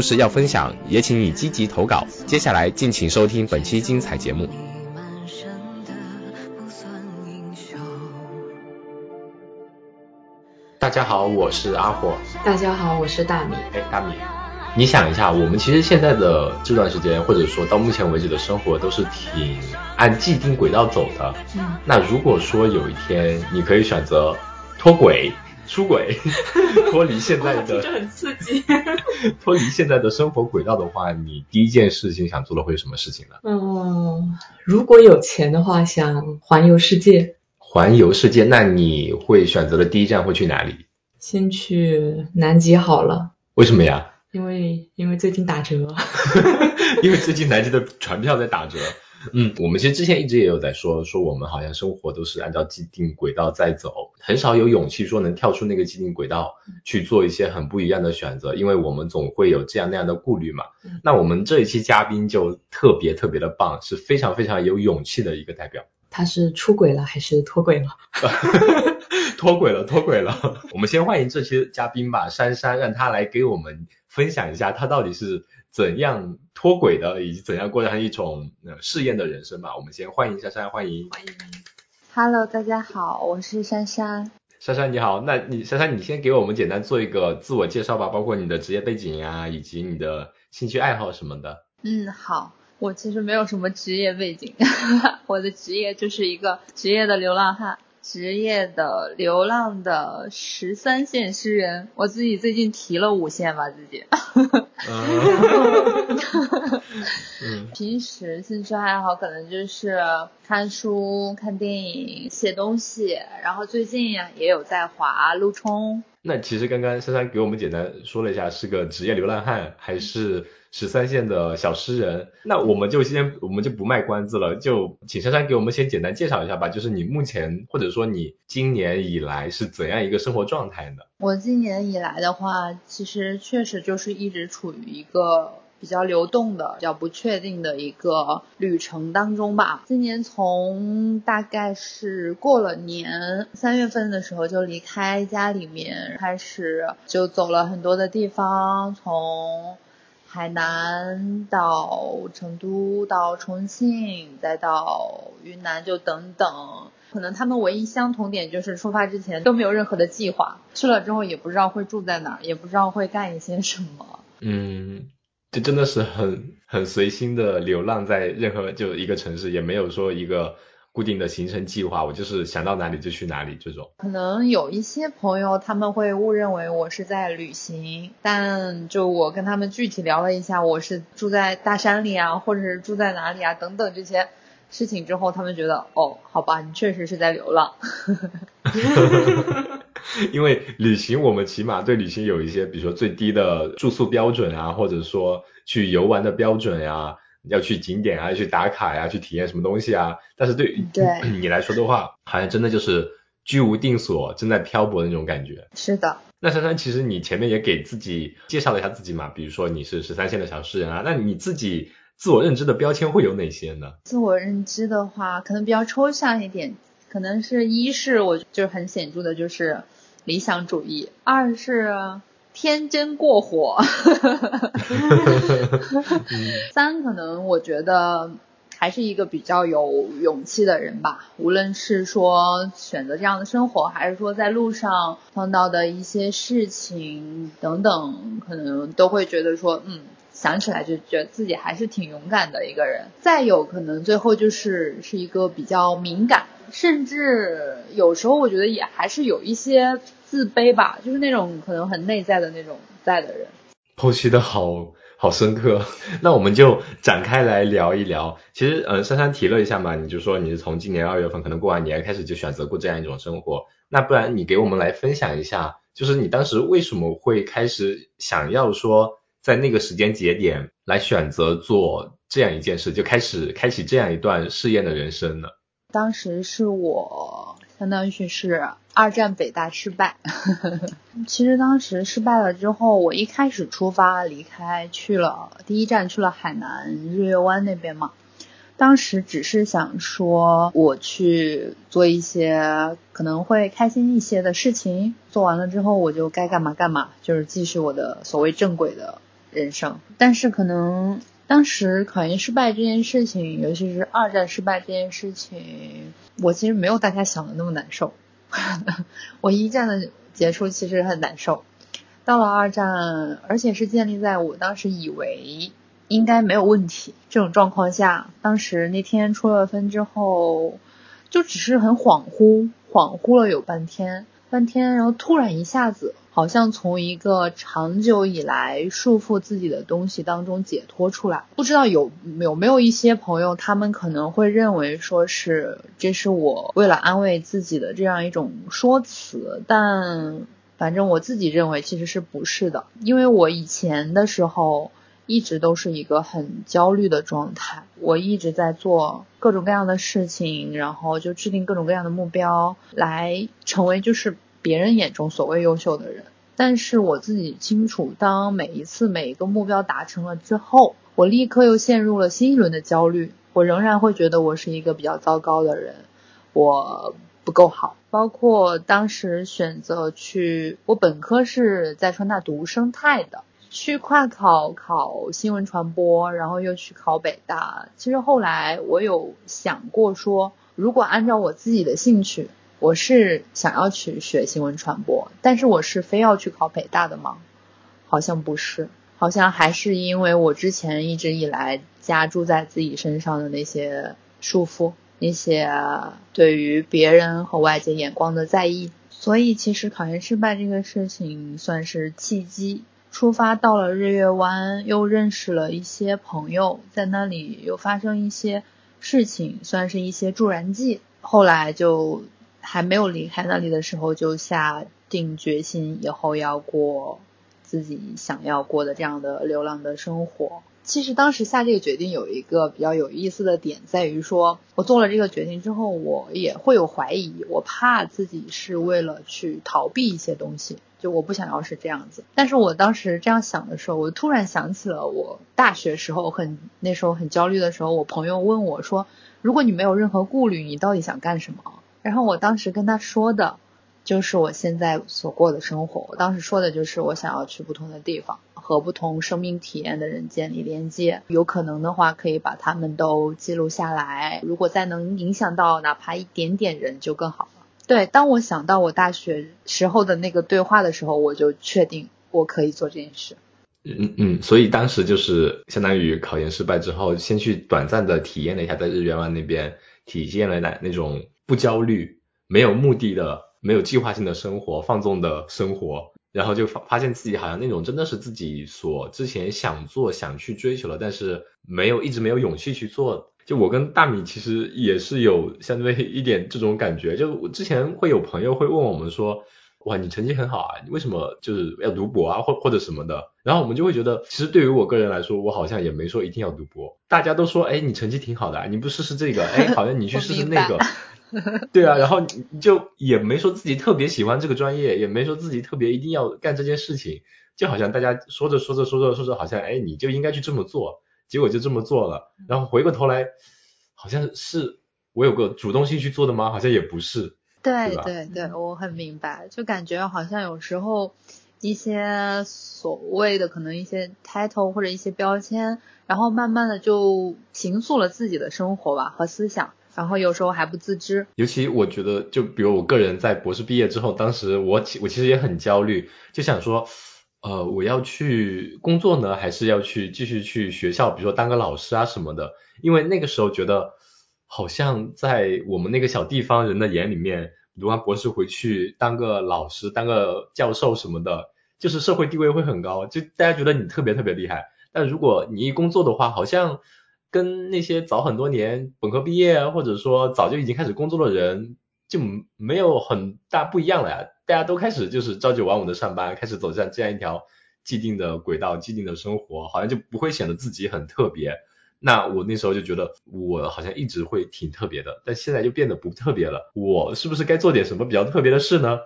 事要分享，也请你积极投稿。接下来敬请收听本期精彩节目。大家好，我是阿火。大家好，我是大米。哎，大米，你想一下，我们其实现在的这段时间，或者说到目前为止的生活，都是挺按既定轨道走的。嗯。那如果说有一天你可以选择脱轨、出轨，脱离现在的，这很刺激。脱离现在的生活轨道的话，你第一件事情想做的会是什么事情呢？嗯，如果有钱的话，想环游世界。环游世界，那你会选择的第一站会去哪里？先去南极好了。为什么呀？因为因为最近打折。因为最近南极的船票在打折。嗯，我们其实之前一直也有在说，说我们好像生活都是按照既定轨道在走，很少有勇气说能跳出那个既定轨道去做一些很不一样的选择，因为我们总会有这样那样的顾虑嘛。那我们这一期嘉宾就特别特别的棒，是非常非常有勇气的一个代表。他是出轨了还是脱轨了？脱轨了，脱轨了。我们先欢迎这期嘉宾吧，珊珊，让他来给我们分享一下他到底是怎样脱轨的，以及怎样过上一种呃试验的人生吧。我们先欢迎珊珊，欢迎。欢迎。Hello，大家好，我是珊珊。珊珊你好，那你珊珊你先给我们简单做一个自我介绍吧，包括你的职业背景呀，以及你的兴趣爱好什么的。嗯，好。我其实没有什么职业背景，我的职业就是一个职业的流浪汉，职业的流浪的十三线诗人。我自己最近提了五线吧，自己。平时兴趣爱好可能就是看书、看电影、写东西，然后最近呀也有在划路冲。那其实刚刚珊珊给我们简单说了一下，是个职业流浪汉还是？十三线的小诗人，那我们就先我们就不卖关子了，就请珊珊给我们先简单介绍一下吧。就是你目前或者说你今年以来是怎样一个生活状态呢？我今年以来的话，其实确实就是一直处于一个比较流动的、比较不确定的一个旅程当中吧。今年从大概是过了年三月份的时候就离开家里面，开始就走了很多的地方，从。海南到成都，到重庆，再到云南，就等等。可能他们唯一相同点就是出发之前都没有任何的计划，去了之后也不知道会住在哪儿，也不知道会干一些什么。嗯，这真的是很很随心的流浪在任何就一个城市，也没有说一个。固定的行程计划，我就是想到哪里就去哪里这种。可能有一些朋友他们会误认为我是在旅行，但就我跟他们具体聊了一下，我是住在大山里啊，或者是住在哪里啊等等这些事情之后，他们觉得哦，好吧，你确实是在流浪。因为旅行，我们起码对旅行有一些，比如说最低的住宿标准啊，或者说去游玩的标准呀。要去景点啊，去打卡呀，去体验什么东西啊？但是对于 你来说的话，好像真的就是居无定所，正在漂泊的那种感觉。是的。那珊珊，其实你前面也给自己介绍了一下自己嘛，比如说你是十三线的小诗人啊，那你自己自我认知的标签会有哪些呢？自我认知的话，可能比较抽象一点，可能是一是我就是很显著的就是理想主义，二是。天真过火，三可能我觉得还是一个比较有勇气的人吧。无论是说选择这样的生活，还是说在路上碰到的一些事情等等，可能都会觉得说，嗯，想起来就觉得自己还是挺勇敢的一个人。再有可能最后就是是一个比较敏感，甚至有时候我觉得也还是有一些。自卑吧，就是那种可能很内在的那种在的人。剖析的好好深刻，那我们就展开来聊一聊。其实，嗯，珊珊提了一下嘛，你就说你是从今年二月份可能过完年开始就选择过这样一种生活。那不然你给我们来分享一下，就是你当时为什么会开始想要说在那个时间节点来选择做这样一件事，就开始开启这样一段试验的人生呢？当时是我相当于是二战北大失败，其实当时失败了之后，我一开始出发离开去了第一站去了海南日月湾那边嘛。当时只是想说，我去做一些可能会开心一些的事情，做完了之后我就该干嘛干嘛，就是继续我的所谓正轨的人生。但是可能当时考研失败这件事情，尤其是二战失败这件事情，我其实没有大家想的那么难受。我一战的结束其实很难受，到了二战，而且是建立在我当时以为。应该没有问题。这种状况下，当时那天出了分之后，就只是很恍惚，恍惚了有半天，半天，然后突然一下子，好像从一个长久以来束缚自己的东西当中解脱出来。不知道有有没有一些朋友，他们可能会认为说是这是我为了安慰自己的这样一种说辞，但反正我自己认为其实是不是的，因为我以前的时候。一直都是一个很焦虑的状态，我一直在做各种各样的事情，然后就制定各种各样的目标，来成为就是别人眼中所谓优秀的人。但是我自己清楚，当每一次每一个目标达成了之后，我立刻又陷入了新一轮的焦虑。我仍然会觉得我是一个比较糟糕的人，我不够好。包括当时选择去，我本科是在川大读生态的。去跨考考新闻传播，然后又去考北大。其实后来我有想过说，如果按照我自己的兴趣，我是想要去学新闻传播，但是我是非要去考北大的吗？好像不是，好像还是因为我之前一直以来加注在自己身上的那些束缚，那些对于别人和外界眼光的在意，所以其实考研失败这个事情算是契机。出发到了日月湾，又认识了一些朋友，在那里又发生一些事情，算是一些助燃剂。后来就还没有离开那里的时候，就下定决心，以后要过自己想要过的这样的流浪的生活。其实当时下这个决定有一个比较有意思的点，在于说我做了这个决定之后，我也会有怀疑，我怕自己是为了去逃避一些东西，就我不想要是这样子。但是我当时这样想的时候，我突然想起了我大学时候很那时候很焦虑的时候，我朋友问我说：“如果你没有任何顾虑，你到底想干什么？”然后我当时跟他说的。就是我现在所过的生活。我当时说的就是我想要去不同的地方，和不同生命体验的人建立连接。有可能的话，可以把他们都记录下来。如果再能影响到哪怕一点点人，就更好了。对，当我想到我大学时候的那个对话的时候，我就确定我可以做这件事。嗯嗯，所以当时就是相当于考研失败之后，先去短暂的体验了一下在日月湾那边，体现了那那种不焦虑、没有目的的。没有计划性的生活，放纵的生活，然后就发发现自己好像那种真的是自己所之前想做、想去追求的，但是没有一直没有勇气去做。就我跟大米其实也是有相对一点这种感觉。就之前会有朋友会问我们说，哇，你成绩很好啊，你为什么就是要读博啊，或或者什么的？然后我们就会觉得，其实对于我个人来说，我好像也没说一定要读博。大家都说，哎，你成绩挺好的，你不试试这个？哎，好像你去试试 那个。对啊，然后你就也没说自己特别喜欢这个专业，也没说自己特别一定要干这件事情，就好像大家说着说着说着说着，好像哎你就应该去这么做，结果就这么做了，然后回过头来，好像是我有个主动性去做的吗？好像也不是。对对对，我很明白，就感觉好像有时候一些所谓的可能一些 title 或者一些标签，然后慢慢的就形塑了自己的生活吧和思想。然后有时候还不自知，尤其我觉得，就比如我个人在博士毕业之后，当时我其我其实也很焦虑，就想说，呃，我要去工作呢，还是要去继续去学校，比如说当个老师啊什么的。因为那个时候觉得，好像在我们那个小地方人的眼里面，读完博士回去当个老师、当个教授什么的，就是社会地位会很高，就大家觉得你特别特别厉害。但如果你一工作的话，好像。跟那些早很多年本科毕业，或者说早就已经开始工作的人，就没有很大不一样了呀。大家都开始就是朝九晚五的上班，开始走向这样一条既定的轨道、既定的生活，好像就不会显得自己很特别。那我那时候就觉得我好像一直会挺特别的，但现在就变得不特别了。我是不是该做点什么比较特别的事呢？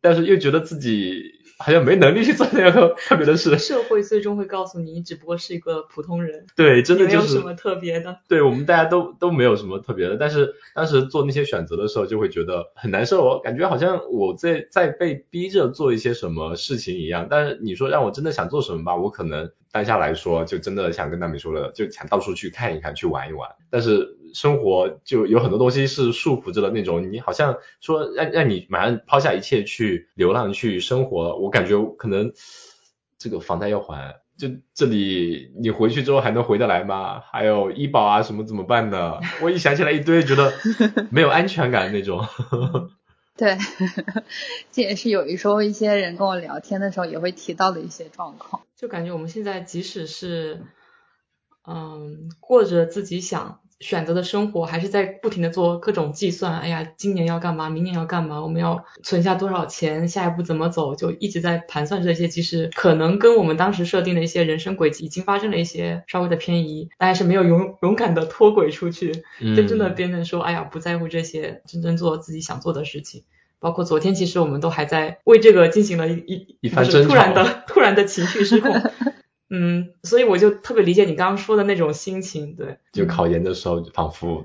但是又觉得自己好像没能力去做那个特别的事。社会最终会告诉你，你只不过是一个普通人。对，真的就是没有什么特别的。对我们大家都都没有什么特别的，但是当时做那些选择的时候，就会觉得很难受，感觉好像我在在被逼着做一些什么事情一样。但是你说让我真的想做什么吧，我可能当下来说就真的想跟大美说了，就想到处去看一看，去玩一玩。但是生活就有很多东西是束缚着的那种，你好像说让让你马上抛下一切去流浪去生活，我感觉可能这个房贷要还，就这里你回去之后还能回得来吗？还有医保啊什么怎么办呢？我一想起来一堆，觉得没有安全感那种。对，这也是有一时候一些人跟我聊天的时候也会提到的一些状况。就感觉我们现在即使是，嗯，过着自己想选择的生活，还是在不停的做各种计算。哎呀，今年要干嘛？明年要干嘛？我们要存下多少钱？下一步怎么走？就一直在盘算这些。其实可能跟我们当时设定的一些人生轨迹已经发生了一些稍微的偏移，但是没有勇勇敢的脱轨出去，真正的变成说，哎呀，不在乎这些，真正做自己想做的事情。包括昨天，其实我们都还在为这个进行了一一一番争吵，突然的突然的情绪失控。嗯，所以我就特别理解你刚刚说的那种心情，对。就考研的时候，仿佛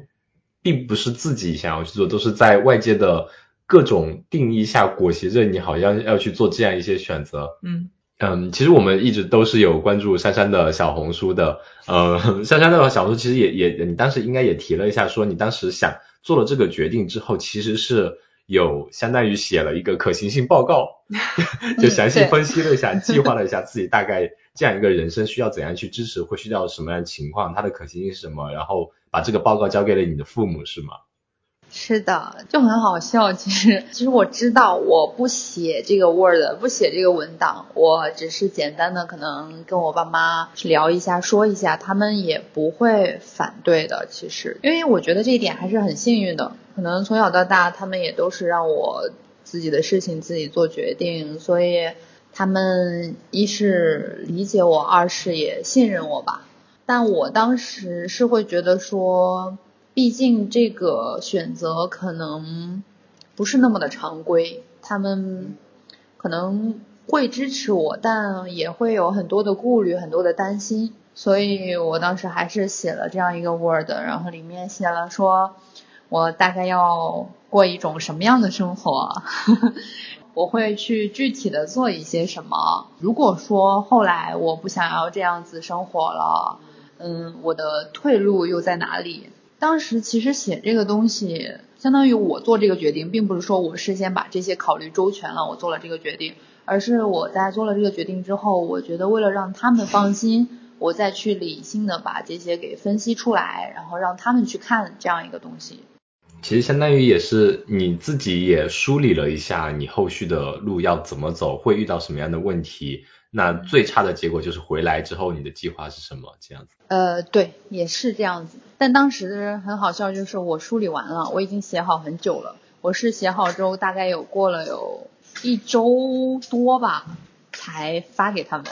并不是自己想要去做，都是在外界的各种定义下裹挟着你，好像要去做这样一些选择。嗯嗯，其实我们一直都是有关注珊珊的小红书的。呃，珊珊的小红书其实也也，你当时应该也提了一下，说你当时想做了这个决定之后，其实是。有相当于写了一个可行性报告，就详细分析了一下，计划了一下自己大概这样一个人生需要怎样去支持，会需要什么样的情况，它的可行性是什么，然后把这个报告交给了你的父母，是吗？是的，就很好笑。其实，其实我知道，我不写这个 Word，不写这个文档，我只是简单的可能跟我爸妈聊一下，说一下，他们也不会反对的。其实，因为我觉得这一点还是很幸运的。可能从小到大，他们也都是让我自己的事情自己做决定，所以他们一是理解我，二是也信任我吧。但我当时是会觉得说。毕竟这个选择可能不是那么的常规，他们可能会支持我，但也会有很多的顾虑，很多的担心，所以我当时还是写了这样一个 Word，然后里面写了说我大概要过一种什么样的生活，我会去具体的做一些什么。如果说后来我不想要这样子生活了，嗯，我的退路又在哪里？当时其实写这个东西，相当于我做这个决定，并不是说我事先把这些考虑周全了，我做了这个决定，而是我在做了这个决定之后，我觉得为了让他们放心，我再去理性的把这些给分析出来，然后让他们去看这样一个东西。其实相当于也是你自己也梳理了一下你后续的路要怎么走，会遇到什么样的问题。那最差的结果就是回来之后你的计划是什么？这样子？呃，对，也是这样子。但当时很好笑，就是我梳理完了，我已经写好很久了。我是写好之后，大概有过了有一周多吧，才发给他们。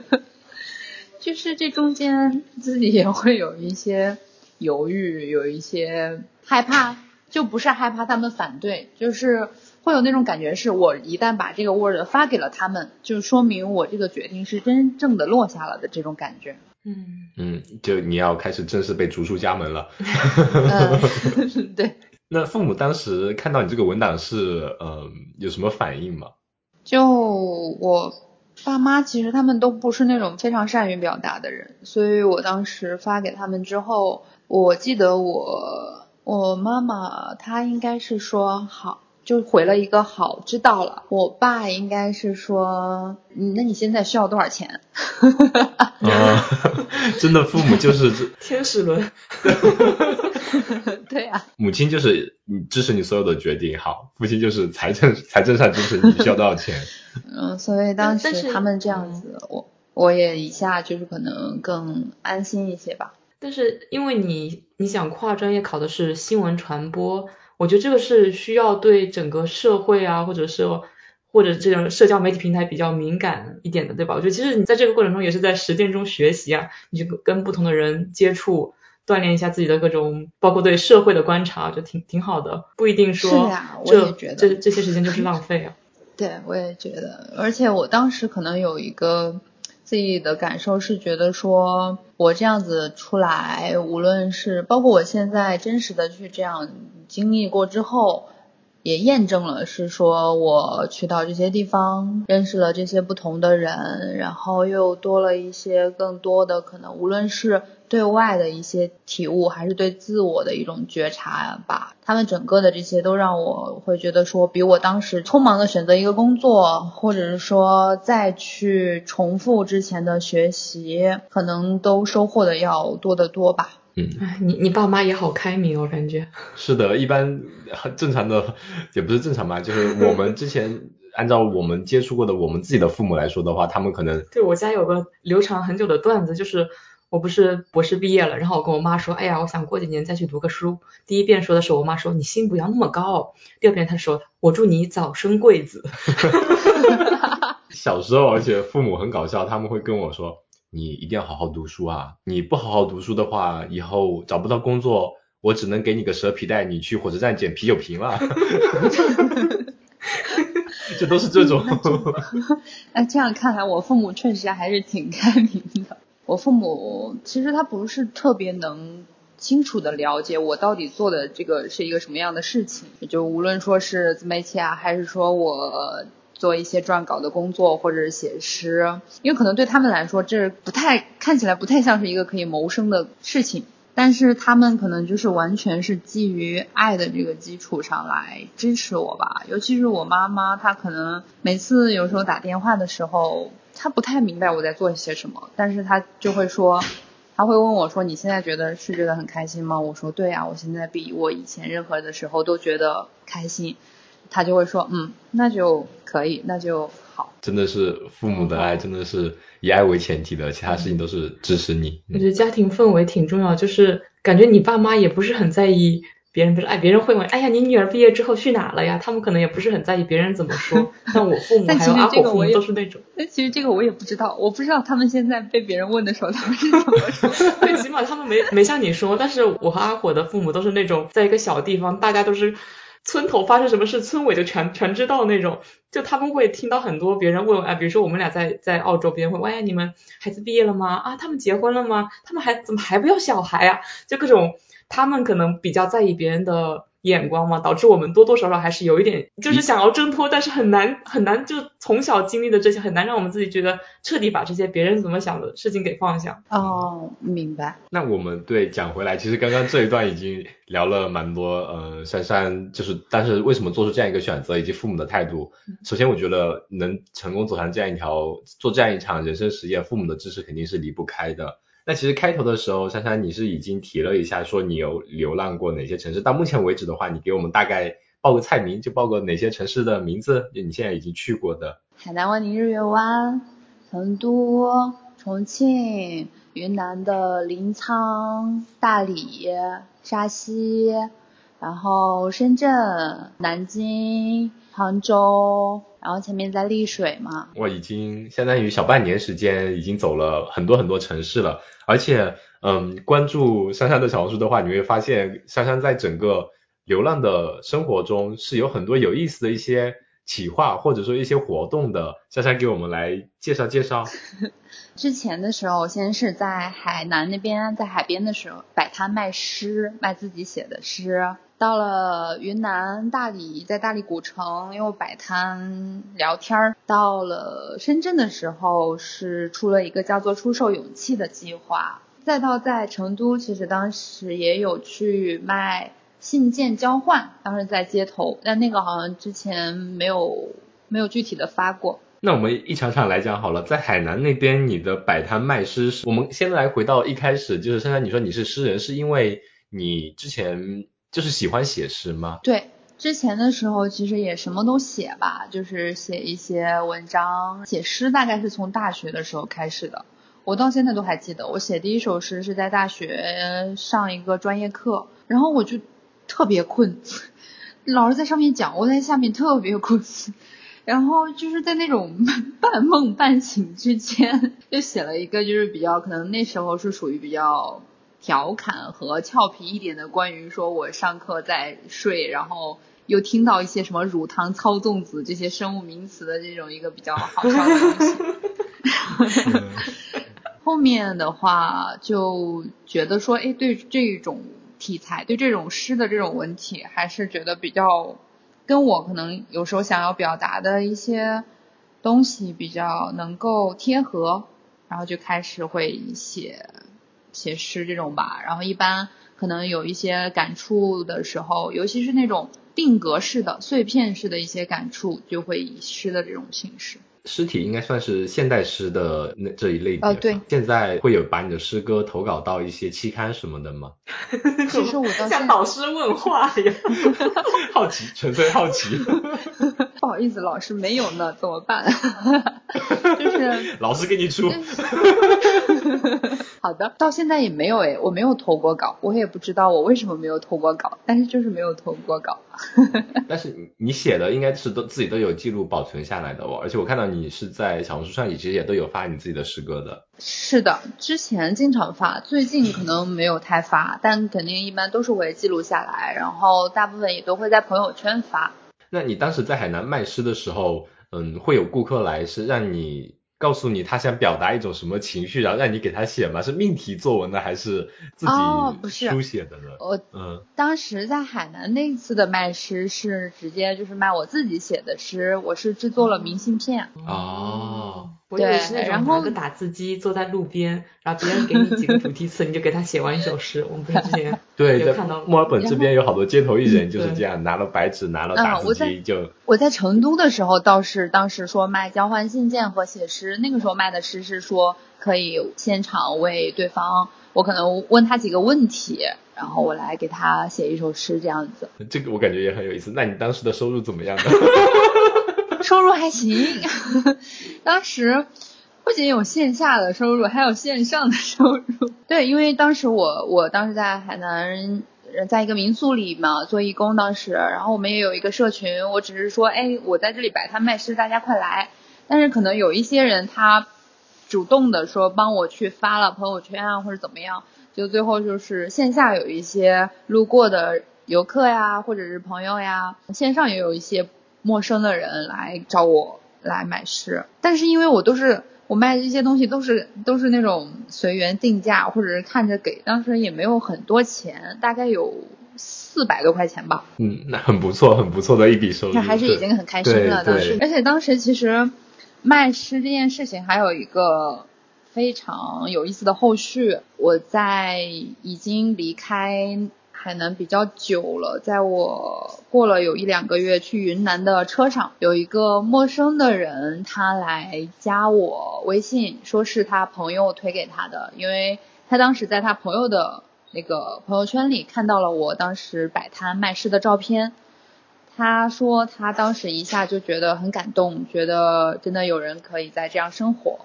就是这中间自己也会有一些犹豫，有一些害怕，就不是害怕他们反对，就是。会有那种感觉，是我一旦把这个 Word 发给了他们，就说明我这个决定是真正的落下了的这种感觉。嗯嗯，就你要开始正式被逐出家门了。对。那父母当时看到你这个文档是呃有什么反应吗？就我爸妈其实他们都不是那种非常善于表达的人，所以我当时发给他们之后，我记得我我妈妈她应该是说好。就回了一个好，知道了。我爸应该是说，那你现在需要多少钱？啊，真的，父母就是 天使轮。对呀。母亲就是你支持你所有的决定，好，父亲就是财政财政上支持你需要多少钱。嗯，所以当时他们这样子，我我也一下就是可能更安心一些吧。但是因为你你想跨专业考的是新闻传播。我觉得这个是需要对整个社会啊，或者是或者这种社交媒体平台比较敏感一点的，对吧？我觉得其实你在这个过程中也是在实践中学习啊，你就跟不同的人接触，锻炼一下自己的各种，包括对社会的观察，就挺挺好的。不一定说这这这些时间就是浪费啊。对，我也觉得，而且我当时可能有一个自己的感受是觉得说，我这样子出来，无论是包括我现在真实的去这样经历过之后。也验证了，是说我去到这些地方，认识了这些不同的人，然后又多了一些更多的可能，无论是对外的一些体悟，还是对自我的一种觉察吧。他们整个的这些都让我会觉得说，比我当时匆忙的选择一个工作，或者是说再去重复之前的学习，可能都收获的要多得多吧。嗯，你你爸妈也好开明，我感觉 是的，一般很正常的，也不是正常吧，就是我们之前按照我们接触过的我们自己的父母来说的话，他们可能对我家有个流传很久的段子，就是我不是博士毕业了，然后我跟我妈说，哎呀，我想过几年再去读个书。第一遍说的时候，我妈说你心不要那么高。第二遍她说，我祝你早生贵子。小时候，而且父母很搞笑，他们会跟我说。你一定要好好读书啊！你不好好读书的话，以后找不到工作，我只能给你个蛇皮袋，你去火车站捡啤酒瓶了。这都是这种。那，这样看来，我父母确实还是挺开明的。我父母其实他不是特别能清楚的了解我到底做的这个是一个什么样的事情，就无论说是自媒体啊，还是说我。做一些撰稿的工作，或者是写诗，因为可能对他们来说，这不太看起来不太像是一个可以谋生的事情，但是他们可能就是完全是基于爱的这个基础上来支持我吧。尤其是我妈妈，她可能每次有时候打电话的时候，她不太明白我在做些什么，但是他就会说，他会问我说：“你现在觉得是觉得很开心吗？”我说：“对呀，我现在比我以前任何的时候都觉得开心。”他就会说，嗯，那就可以，那就好。真的是父母的爱，真的是以爱为前提的，其他事情都是支持你。我觉得家庭氛围挺重要，就是感觉你爸妈也不是很在意别人，不是哎，别人会问，哎呀，你女儿毕业之后去哪了呀？他们可能也不是很在意别人怎么说。但我父母还有阿火父母都是那种。但其实这个我也不知道，我不知道他们现在被别人问的时候 他们是怎么说。最起码他们没没像你说，但是我和阿火的父母都是那种，在一个小地方，大家都是。村头发生什么事，村委就全全知道那种，就他们会听到很多别人问，啊，比如说我们俩在在澳洲，别人会问，哎，你们孩子毕业了吗？啊，他们结婚了吗？他们还怎么还不要小孩啊？就各种，他们可能比较在意别人的。眼光嘛，导致我们多多少少还是有一点，就是想要挣脱，但是很难很难，就从小经历的这些，很难让我们自己觉得彻底把这些别人怎么想的事情给放下。哦，明白。那我们对讲回来，其实刚刚这一段已经聊了蛮多，呃，珊珊就是，但是为什么做出这样一个选择，以及父母的态度。首先，我觉得能成功走上这样一条，做这样一场人生实验，父母的支持肯定是离不开的。那其实开头的时候，珊珊你是已经提了一下，说你有流浪过哪些城市？到目前为止的话，你给我们大概报个菜名，就报个哪些城市的名字？就你现在已经去过的。海南万宁日月湾、成都、重庆、云南的临沧、大理、沙溪，然后深圳、南京、杭州。然后前面在丽水嘛，我已经相当于小半年时间，已经走了很多很多城市了。而且，嗯，关注珊珊的小红书的话，你会发现珊珊在整个流浪的生活中是有很多有意思的一些企划，或者说一些活动的。珊珊给我们来介绍介绍。之前的时候，先是在海南那边，在海边的时候摆摊卖诗，卖自己写的诗。到了云南大理，在大理古城又摆摊聊天儿。到了深圳的时候，是出了一个叫做“出售勇气”的计划。再到在成都，其实当时也有去卖信件交换，当时在街头，但那个好像之前没有没有具体的发过。那我们一场场来讲好了，在海南那边，你的摆摊卖诗，我们先来回到一开始，就是珊珊你说你是诗人，是因为你之前。就是喜欢写诗吗？对，之前的时候其实也什么都写吧，就是写一些文章，写诗大概是从大学的时候开始的。我到现在都还记得，我写第一首诗是在大学上一个专业课，然后我就特别困，老师在上面讲，我在下面特别困，然后就是在那种半梦半醒之间，就写了一个就是比较可能那时候是属于比较调侃和俏皮一点的，关于说我上课在睡，然后又听到一些什么乳糖操纵子这些生物名词的这种一个比较好笑的东西。后面的话就觉得说，哎，对这种题材，对这种诗的这种文体，还是觉得比较跟我可能有时候想要表达的一些东西比较能够贴合，然后就开始会写写诗这种吧。然后一般可能有一些感触的时候，尤其是那种定格式的、碎片式的一些感触，就会以诗的这种形式。诗体应该算是现代诗的那这一类别。呃对。现在会有把你的诗歌投稿到一些期刊什么的吗？其实我到像导师问话一样，好奇，纯粹好奇。不好意思，老师没有呢，怎么办？就 是老师给你出。好的，到现在也没有哎，我没有投过稿，我也不知道我为什么没有投过稿，但是就是没有投过稿。但是你你写的应该是都自己都有记录保存下来的哦，而且我看到你是在小红书上你其实也都有发你自己的诗歌的。是的，之前经常发，最近可能没有太发，但肯定一般都是会记录下来，然后大部分也都会在朋友圈发。那你当时在海南卖诗的时候，嗯，会有顾客来是让你。告诉你他想表达一种什么情绪，然后让你给他写吗？是命题作文呢还是自己书写的呢？我嗯，当时在海南那次的卖诗是直接就是卖我自己写的诗，我是制作了明信片。哦。我以为是那种拿个打字机坐在路边，然后别人给你几个主题词，你就给他写完一首诗。我们不是之前 对看到墨尔本这边有好多街头艺人就是这样，拿了白纸，拿了打字机就。我在成都的时候倒是当时说卖交换信件和写诗，那个时候卖的诗是说可以现场为对方，我可能问他几个问题，然后我来给他写一首诗这样子。这个我感觉也很有意思。那你当时的收入怎么样呢？收入还行，当时不仅有线下的收入，还有线上的收入。对，因为当时我我当时在海南，在一个民宿里嘛做义工，当时，然后我们也有一个社群，我只是说，哎，我在这里摆摊卖诗，大家快来。但是可能有一些人他主动的说帮我去发了朋友圈啊，或者怎么样，就最后就是线下有一些路过的游客呀，或者是朋友呀，线上也有一些。陌生的人来找我来买诗，但是因为我都是我卖的这些东西都是都是那种随缘定价或者是看着给，当时也没有很多钱，大概有四百多块钱吧。嗯，那很不错，很不错的一笔收入。那还是已经很开心了，当时。而且当时其实卖诗这件事情还有一个非常有意思的后续，我在已经离开。海南比较久了，在我过了有一两个月去云南的车上，有一个陌生的人，他来加我微信，说是他朋友推给他的，因为他当时在他朋友的那个朋友圈里看到了我当时摆摊卖诗的照片，他说他当时一下就觉得很感动，觉得真的有人可以在这样生活。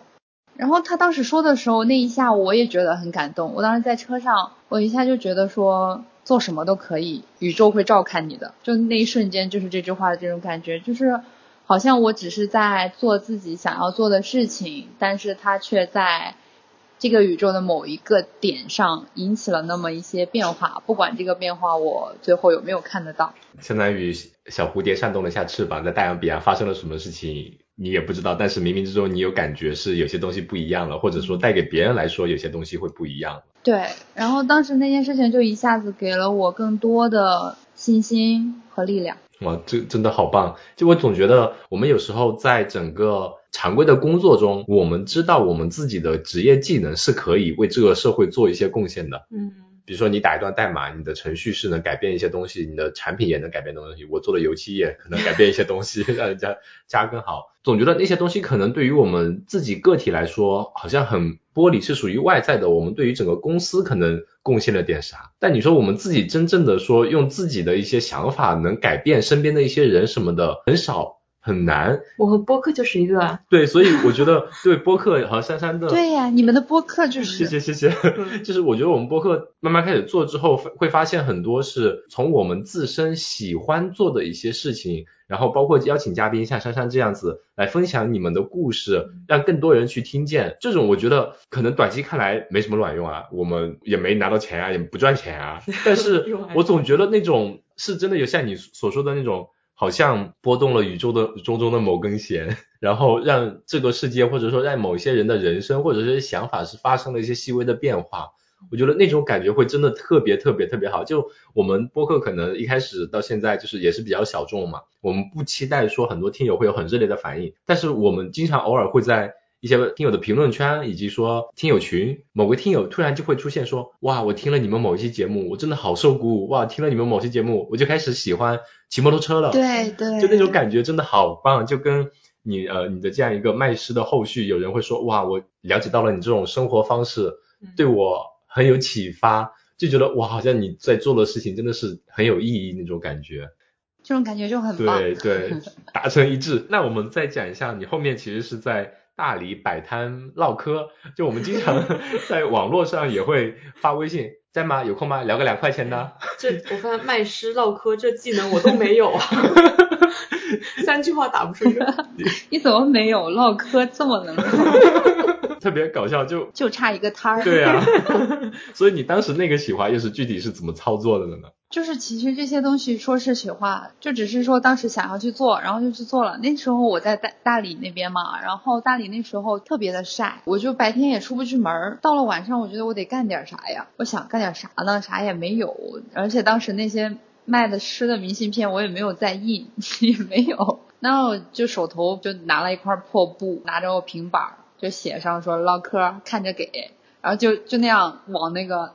然后他当时说的时候，那一下我也觉得很感动。我当时在车上，我一下就觉得说。做什么都可以，宇宙会照看你的。就那一瞬间，就是这句话的这种感觉，就是好像我只是在做自己想要做的事情，但是它却在这个宇宙的某一个点上引起了那么一些变化。不管这个变化我最后有没有看得到，相当于小蝴蝶扇动了一下翅膀，在太阳彼岸发生了什么事情。你也不知道，但是冥冥之中你有感觉是有些东西不一样了，或者说带给别人来说有些东西会不一样。对，然后当时那件事情就一下子给了我更多的信心和力量。哇，这真的好棒！就我总觉得我们有时候在整个常规的工作中，我们知道我们自己的职业技能是可以为这个社会做一些贡献的。嗯。比如说你打一段代码，你的程序是能改变一些东西，你的产品也能改变东西。我做的油漆也可能改变一些东西，让人家加更好。总觉得那些东西可能对于我们自己个体来说，好像很玻璃，是属于外在的。我们对于整个公司可能贡献了点啥？但你说我们自己真正的说用自己的一些想法能改变身边的一些人什么的，很少。很难。我和播客就是一个啊。对，所以我觉得对播客和珊珊的 对呀，你们的播客就是谢谢谢谢，就是我觉得我们播客慢慢开始做之后，会发现很多是从我们自身喜欢做的一些事情，然后包括邀请嘉宾像珊珊这样子来分享你们的故事，让更多人去听见。这种我觉得可能短期看来没什么卵用啊，我们也没拿到钱啊，也不赚钱啊，但是 我总觉得那种是真的有像你所说的那种。好像拨动了宇宙的中中的某根弦，然后让这个世界或者说让某些人的人生或者是想法是发生了一些细微的变化。我觉得那种感觉会真的特别特别特别好。就我们播客可能一开始到现在就是也是比较小众嘛，我们不期待说很多听友会有很热烈的反应，但是我们经常偶尔会在。一些听友的评论圈，以及说听友群，某个听友突然就会出现说，哇，我听了你们某一期节目，我真的好受鼓舞，哇，听了你们某期节目，我就开始喜欢骑摩托车了，对对，就那种感觉真的好棒，就跟你呃你的这样一个卖诗的后续，有人会说，哇，我了解到了你这种生活方式，对我很有启发，就觉得哇，好像你在做的事情真的是很有意义那种感觉，这种感觉就很棒，对对，达成一致。那我们再讲一下，你后面其实是在。大理摆摊唠嗑，就我们经常 在网络上也会发微信，在吗？有空吗？聊个两块钱的。这我发现卖诗唠嗑这技能我都没有啊，三句话打不出去。你怎么没有唠嗑这么能？特别搞笑，就就差一个摊儿。对啊，所以你当时那个企划又是具体是怎么操作的呢？就是其实这些东西说是实话，就只是说当时想要去做，然后就去做了。那时候我在大大理那边嘛，然后大理那时候特别的晒，我就白天也出不去门儿。到了晚上，我觉得我得干点啥呀？我想干点啥呢？啥也没有，而且当时那些卖的吃的明信片我也没有在印，也没有。那我就手头就拿了一块破布，拿着我平板儿就写上说唠嗑，看着给，然后就就那样往那个。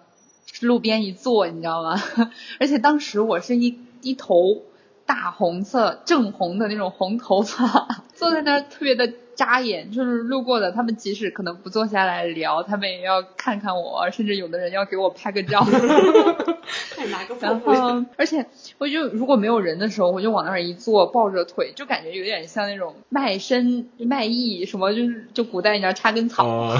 路边一坐，你知道吗？而且当时我是一一头大红色正红的那种红头发，坐在那儿特别的扎眼，就是路过的他们即使可能不坐下来聊，他们也要看看我，甚至有的人要给我拍个照。然后，而且我就如果没有人的时候，我就往那儿一坐，抱着腿，就感觉有点像那种卖身卖艺什么，就是就古代你知道插根草。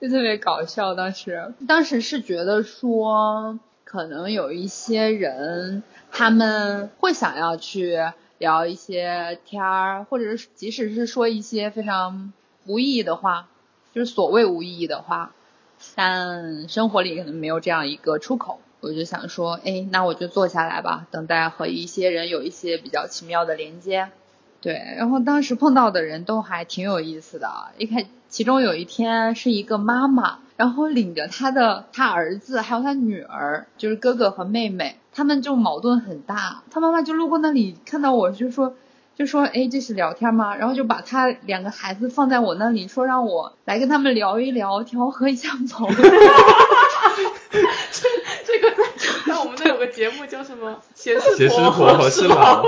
就特别搞笑，当时当时是觉得说，可能有一些人他们会想要去聊一些天儿，或者是即使是说一些非常无意义的话，就是所谓无意义的话，但生活里可能没有这样一个出口，我就想说，哎，那我就坐下来吧，等待和一些人有一些比较奇妙的连接。对，然后当时碰到的人都还挺有意思的。一开，其中有一天是一个妈妈，然后领着她的她儿子还有她女儿，就是哥哥和妹妹，他们就矛盾很大。她妈妈就路过那里看到我就说，就说哎这是聊天吗？然后就把她两个孩子放在我那里，说让我来跟他们聊一聊，调和一下哈。这这个在那我们那有个节目叫什么？贤士婆和是老。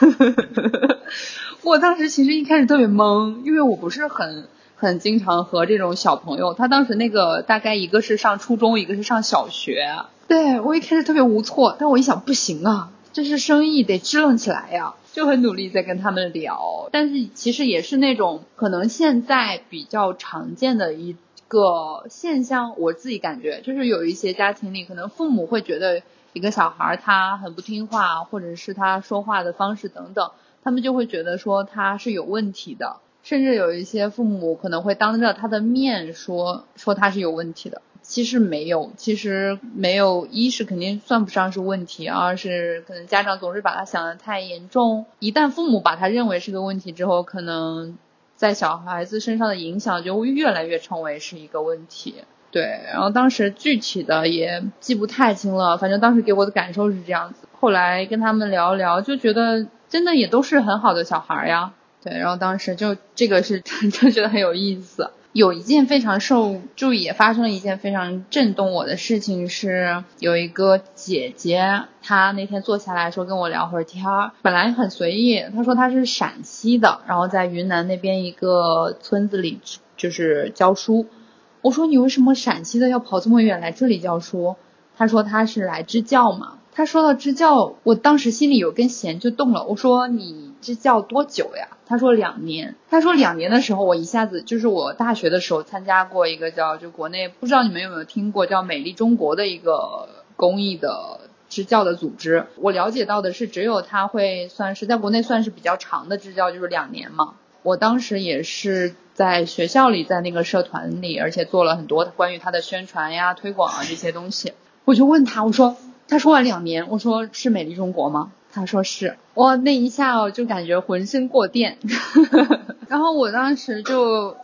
我当时其实一开始特别懵，因为我不是很很经常和这种小朋友。他当时那个大概一个是上初中，一个是上小学。对我一开始特别无措，但我一想不行啊，这是生意得支棱起来呀，就很努力在跟他们聊。但是其实也是那种可能现在比较常见的一个现象，我自己感觉就是有一些家庭里可能父母会觉得。一个小孩他很不听话，或者是他说话的方式等等，他们就会觉得说他是有问题的，甚至有一些父母可能会当着他的面说说他是有问题的。其实没有，其实没有，一是肯定算不上是问题，二是可能家长总是把他想的太严重。一旦父母把他认为是个问题之后，可能在小孩子身上的影响就会越来越成为是一个问题。对，然后当时具体的也记不太清了，反正当时给我的感受是这样子。后来跟他们聊聊，就觉得真的也都是很好的小孩呀。对，然后当时就这个是 就觉得很有意思。有一件非常受注意，也发生了一件非常震动我的事情，是有一个姐姐，她那天坐下来说跟我聊会儿天儿，本来很随意，她说她是陕西的，然后在云南那边一个村子里就是教书。我说你为什么陕西的要跑这么远来这里教书？他说他是来支教嘛，他说到支教，我当时心里有根弦就动了。我说你支教多久呀？他说两年。他说两年的时候，我一下子就是我大学的时候参加过一个叫就国内不知道你们有没有听过叫美丽中国的一个公益的支教的组织。我了解到的是，只有他会算是在国内算是比较长的支教，就是两年嘛。我当时也是在学校里，在那个社团里，而且做了很多关于他的宣传呀、推广啊这些东西。我就问他，我说。他说完两年，我说是美丽中国吗？他说是，哇，那一下我，就感觉浑身过电。然后我当时就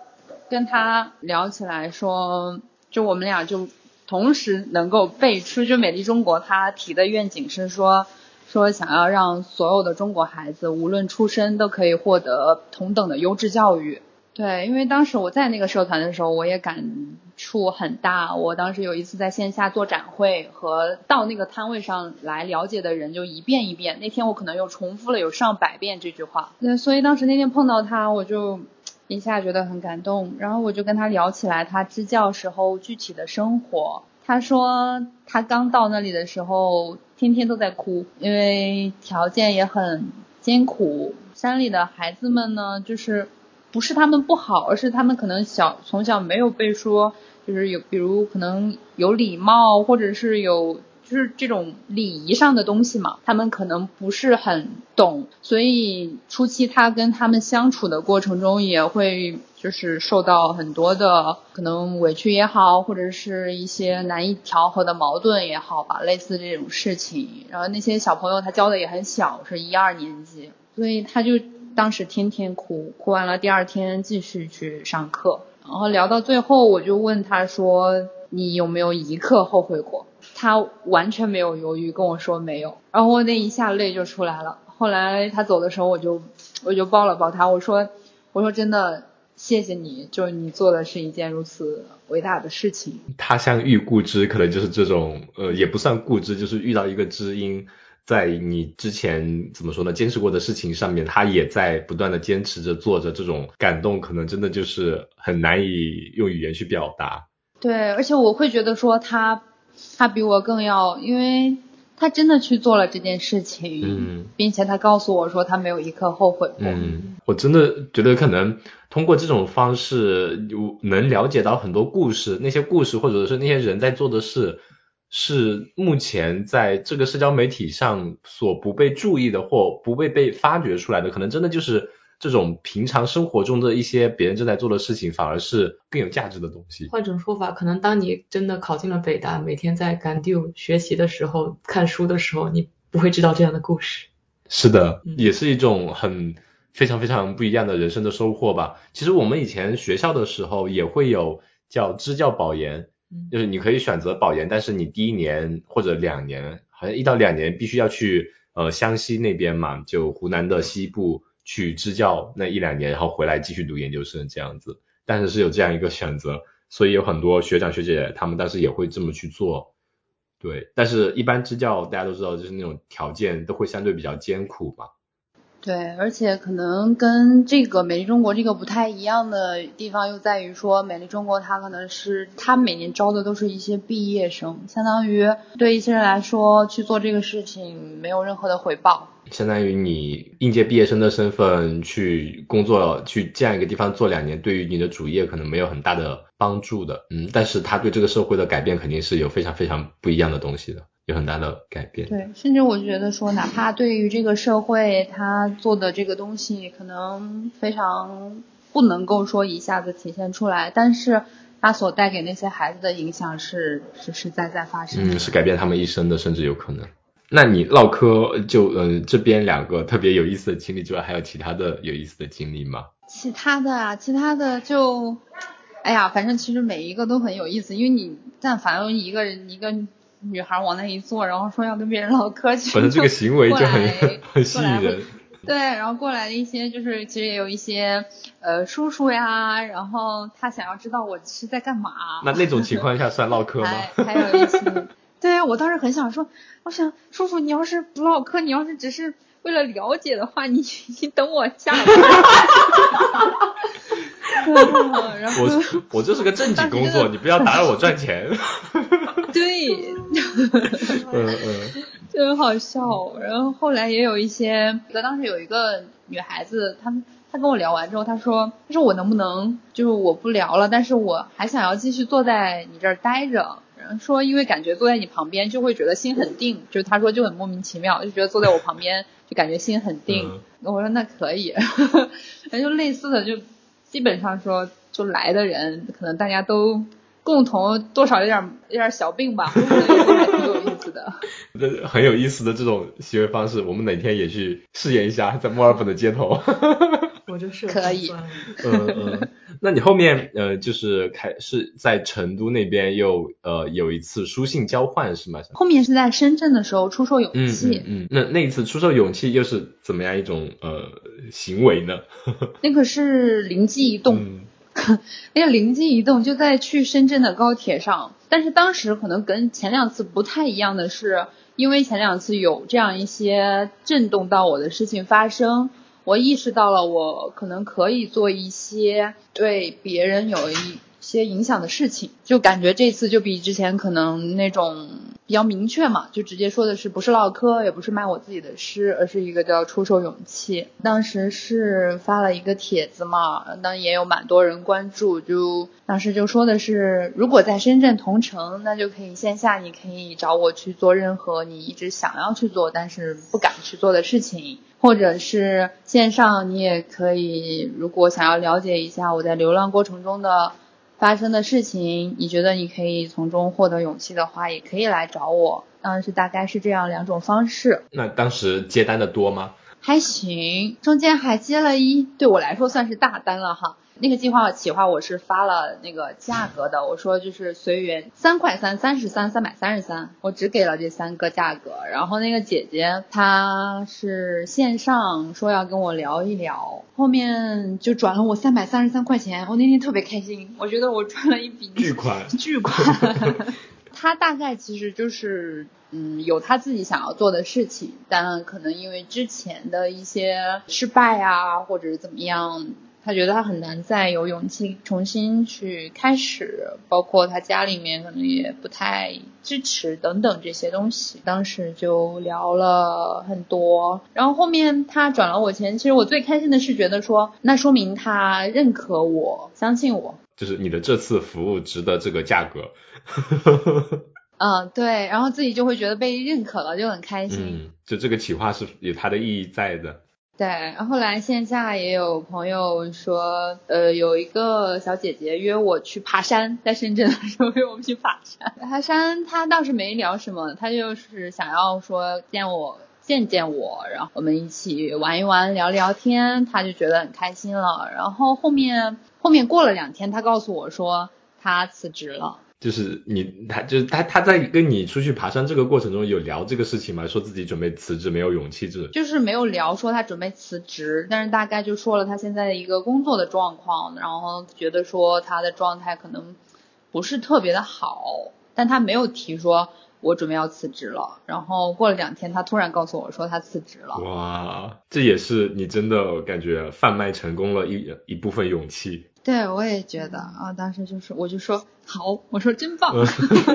跟他聊起来，说，就我们俩就同时能够背出，就美丽中国他提的愿景是说，说想要让所有的中国孩子无论出身都可以获得同等的优质教育。对，因为当时我在那个社团的时候，我也感触很大。我当时有一次在线下做展会，和到那个摊位上来了解的人就一遍一遍。那天我可能又重复了有上百遍这句话。对，所以当时那天碰到他，我就一下觉得很感动。然后我就跟他聊起来他支教时候具体的生活。他说他刚到那里的时候，天天都在哭，因为条件也很艰苦。山里的孩子们呢，就是。不是他们不好，而是他们可能小从小没有被说，就是有比如可能有礼貌，或者是有就是这种礼仪上的东西嘛，他们可能不是很懂，所以初期他跟他们相处的过程中也会就是受到很多的可能委屈也好，或者是一些难以调和的矛盾也好吧，类似这种事情。然后那些小朋友他教的也很小，是一二年级，所以他就。当时天天哭，哭完了第二天继续去上课，然后聊到最后，我就问他说：“你有没有一刻后悔过？”他完全没有犹豫跟我说没有，然后我那一下泪就出来了。后来他走的时候，我就我就抱了抱他，我说：“我说真的谢谢你，就是你做的是一件如此伟大的事情。”他乡遇故知，可能就是这种呃，也不算故知，就是遇到一个知音。在你之前怎么说呢？坚持过的事情上面，他也在不断的坚持着做着，这种感动可能真的就是很难以用语言去表达。对，而且我会觉得说他他比我更要，因为他真的去做了这件事情，嗯，并且他告诉我说他没有一刻后悔过。嗯，我真的觉得可能通过这种方式，能了解到很多故事，那些故事或者是那些人在做的事。是目前在这个社交媒体上所不被注意的或不被被发掘出来的，可能真的就是这种平常生活中的一些别人正在做的事情，反而是更有价值的东西。换种说法，可能当你真的考进了北大，每天在赶 due 学习的时候，看书的时候，你不会知道这样的故事。是的，也是一种很非常非常不一样的人生的收获吧。其实我们以前学校的时候也会有叫支教保研。就是你可以选择保研，但是你第一年或者两年，好像一到两年必须要去呃湘西那边嘛，就湖南的西部去支教那一两年，然后回来继续读研究生这样子。但是是有这样一个选择，所以有很多学长学姐他们当时也会这么去做。对，但是一般支教大家都知道，就是那种条件都会相对比较艰苦嘛。对，而且可能跟这个美丽中国这个不太一样的地方，又在于说，美丽中国它可能是它每年招的都是一些毕业生，相当于对一些人来说去做这个事情没有任何的回报。相当于你应届毕业生的身份去工作，去这样一个地方做两年，对于你的主业可能没有很大的帮助的。嗯，但是他对这个社会的改变肯定是有非常非常不一样的东西的。有很大的改变。对，甚至我觉得说，哪怕对于这个社会，他做的这个东西可能非常不能够说一下子体现出来，但是他所带给那些孩子的影响是实实在在发生。嗯，是改变他们一生的，甚至有可能。那你唠嗑就呃这边两个特别有意思的经历之外，还有其他的有意思的经历吗？其他的啊，其他的就，哎呀，反正其实每一个都很有意思，因为你但凡一个人一个。女孩往那一坐，然后说要跟别人唠嗑，其实这个行为就很很吸引人。对，然后过来的一些就是其实也有一些呃叔叔呀，然后他想要知道我是在干嘛。那那种情况下算唠 嗑吗？还有一些，对啊，我当时很想说，我想叔叔你要是不唠嗑，你要是只是为了了解的话，你你等我下来。我我这是个正经工作，你不要打扰我赚钱。对，嗯嗯，就很好笑。然后后来也有一些，当时有一个女孩子，她她跟我聊完之后，她说，她说我能不能就是我不聊了，但是我还想要继续坐在你这儿待着。然后说，因为感觉坐在你旁边就会觉得心很定，就是她说就很莫名其妙，就觉得坐在我旁边就感觉心很定。我说那可以，那就类似的就基本上说就来的人，可能大家都。共同多少有点有点小病吧，挺有意思的。这很有意思的这种行为方式，我们哪天也去试验一下，在墨尔本的街头。我就是可以。嗯嗯，那你后面呃就是开是在成都那边又呃有一次书信交换是吗？后面是在深圳的时候出售勇气。嗯嗯。那那一次出售勇气又是怎么样一种呃行为呢？那个是灵机一动。那个灵机一动，就在去深圳的高铁上。但是当时可能跟前两次不太一样的是，因为前两次有这样一些震动到我的事情发生，我意识到了我可能可以做一些对别人有一。些影响的事情，就感觉这次就比之前可能那种比较明确嘛，就直接说的是不是唠嗑，也不是卖我自己的诗，而是一个叫出售勇气。当时是发了一个帖子嘛，当也有蛮多人关注，就当时就说的是，如果在深圳同城，那就可以线下你可以找我去做任何你一直想要去做但是不敢去做的事情，或者是线上你也可以，如果想要了解一下我在流浪过程中的。发生的事情，你觉得你可以从中获得勇气的话，也可以来找我。当时大概是这样两种方式。那当时接单的多吗？还行，中间还接了一对我来说算是大单了哈。那个计划企划我是发了那个价格的，我说就是随缘，三块三、三十三、三百三十三，我只给了这三个价格。然后那个姐姐她是线上说要跟我聊一聊，后面就转了我三百三十三块钱，我那天特别开心，我觉得我赚了一笔巨款，巨款。他大概其实就是嗯有他自己想要做的事情，但可能因为之前的一些失败啊，或者怎么样。他觉得他很难再有勇气重新去开始，包括他家里面可能也不太支持等等这些东西。当时就聊了很多，然后后面他转了我钱，其实我最开心的是觉得说，那说明他认可我，相信我，就是你的这次服务值得这个价格。嗯，对，然后自己就会觉得被认可了，就很开心。嗯，就这个企划是有它的意义在的。对，然后来线下也有朋友说，呃，有一个小姐姐约我去爬山，在深圳的时候约我们去爬山。爬山她倒是没聊什么，她就是想要说见我见见我，然后我们一起玩一玩，聊聊天，她就觉得很开心了。然后后面后面过了两天，她告诉我说她辞职了。就是你，他就是他，他在跟你出去爬山这个过程中有聊这个事情吗？说自己准备辞职，没有勇气这就是没有聊说他准备辞职，但是大概就说了他现在的一个工作的状况，然后觉得说他的状态可能不是特别的好，但他没有提说我准备要辞职了。然后过了两天，他突然告诉我说他辞职了。哇，这也是你真的感觉贩卖成功了一一部分勇气。对，我也觉得啊，当时就是，我就说好，我说真棒，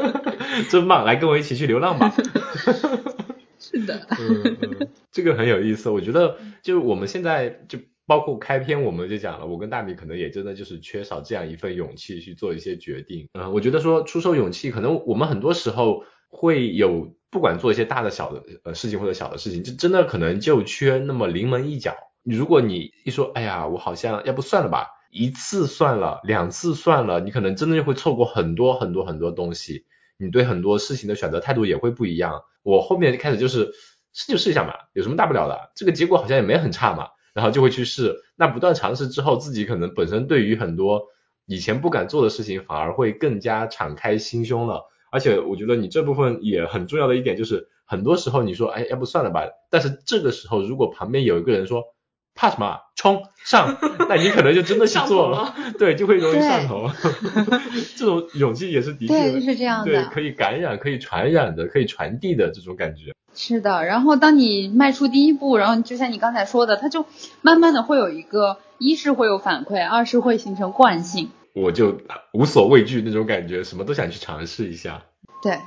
真棒，来跟我一起去流浪吧。是的，嗯，这个很有意思，我觉得就我们现在就包括开篇我们就讲了，我跟大米可能也真的就是缺少这样一份勇气去做一些决定。嗯，我觉得说出售勇气，可能我们很多时候会有，不管做一些大的小的呃事情或者小的事情，就真的可能就缺那么临门一脚。如果你一说，哎呀，我好像要不算了吧。一次算了，两次算了，你可能真的就会错过很多很多很多东西，你对很多事情的选择态度也会不一样。我后面开始就是试就试一下嘛，有什么大不了的，这个结果好像也没很差嘛，然后就会去试。那不断尝试之后，自己可能本身对于很多以前不敢做的事情，反而会更加敞开心胸了。而且我觉得你这部分也很重要的一点就是，很多时候你说，哎，要不算了吧，但是这个时候如果旁边有一个人说。怕什么？冲上！那你可能就真的去做了，对，就会容易上头。这种勇气也是的 确，对，就是这样的，对，可以感染、可以传染的、可以传递的这种感觉。是的，然后当你迈出第一步，然后就像你刚才说的，它就慢慢的会有一个，一是会有反馈，二是会形成惯性。我就无所畏惧那种感觉，什么都想去尝试一下。对。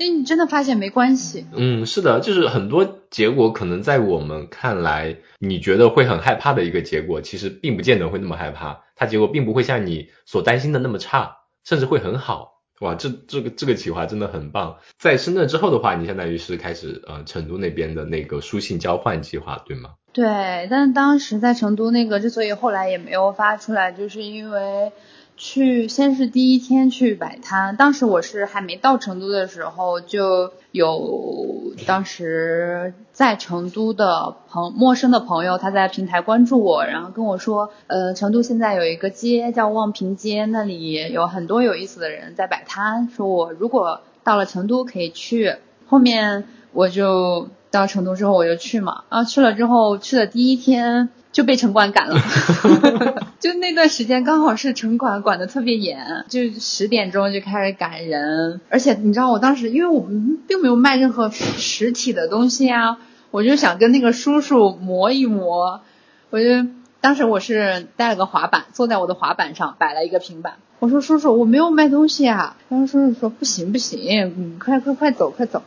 因为你真的发现没关系。嗯，是的，就是很多结果可能在我们看来，你觉得会很害怕的一个结果，其实并不见得会那么害怕，它结果并不会像你所担心的那么差，甚至会很好。哇，这这个这个企划真的很棒。在深圳之后的话，你相当于是开始呃成都那边的那个书信交换计划，对吗？对，但是当时在成都那个之所以后来也没有发出来，就是因为。去先是第一天去摆摊，当时我是还没到成都的时候，就有当时在成都的朋陌生的朋友，他在平台关注我，然后跟我说，呃，成都现在有一个街叫望平街，那里有很多有意思的人在摆摊，说我如果到了成都可以去。后面我就到成都之后我就去嘛，然后去了之后去的第一天。就被城管赶了，就那段时间刚好是城管管的特别严，就十点钟就开始赶人，而且你知道我当时因为我们并没有卖任何实体的东西啊，我就想跟那个叔叔磨一磨，我就当时我是带了个滑板，坐在我的滑板上摆了一个平板，我说叔叔我没有卖东西啊，然后叔叔说不行不行，你快快快走快走，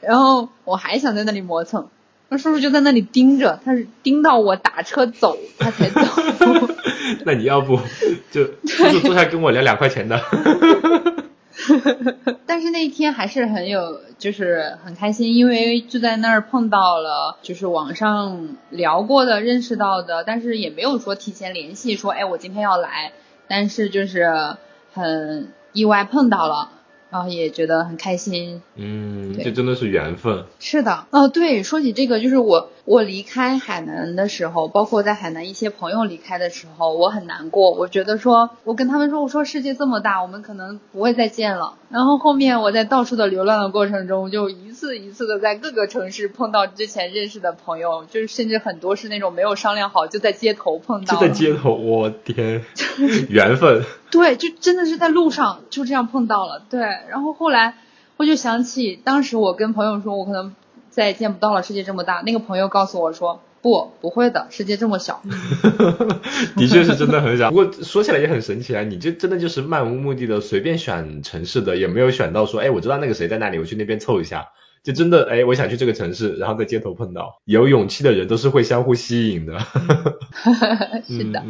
然后我还想在那里磨蹭。那叔叔就在那里盯着，他是盯到我打车走，他才走。那你要不就 叔叔坐下跟我聊两块钱的？但是那一天还是很有，就是很开心，因为就在那儿碰到了，就是网上聊过的、认识到的，但是也没有说提前联系说，哎，我今天要来，但是就是很意外碰到了。然后也觉得很开心，嗯，这真的是缘分。是的，哦，对，说起这个，就是我我离开海南的时候，包括在海南一些朋友离开的时候，我很难过。我觉得说，我跟他们说，我说世界这么大，我们可能不会再见了。然后后面我在到处的流浪的过程中，就一次一次的在各个城市碰到之前认识的朋友，就是甚至很多是那种没有商量好就在街头碰到，就在街头，我天，缘分。对，就真的是在路上就这样碰到了。对，然后后来我就想起当时我跟朋友说，我可能再也见不到了。世界这么大，那个朋友告诉我说，不，不会的，世界这么小。的确是真的很小。不过说起来也很神奇啊，你这真的就是漫无目的的随便选城市的，也没有选到说，哎，我知道那个谁在那里，我去那边凑一下。就真的，哎，我想去这个城市，然后在街头碰到有勇气的人，都是会相互吸引的。是的。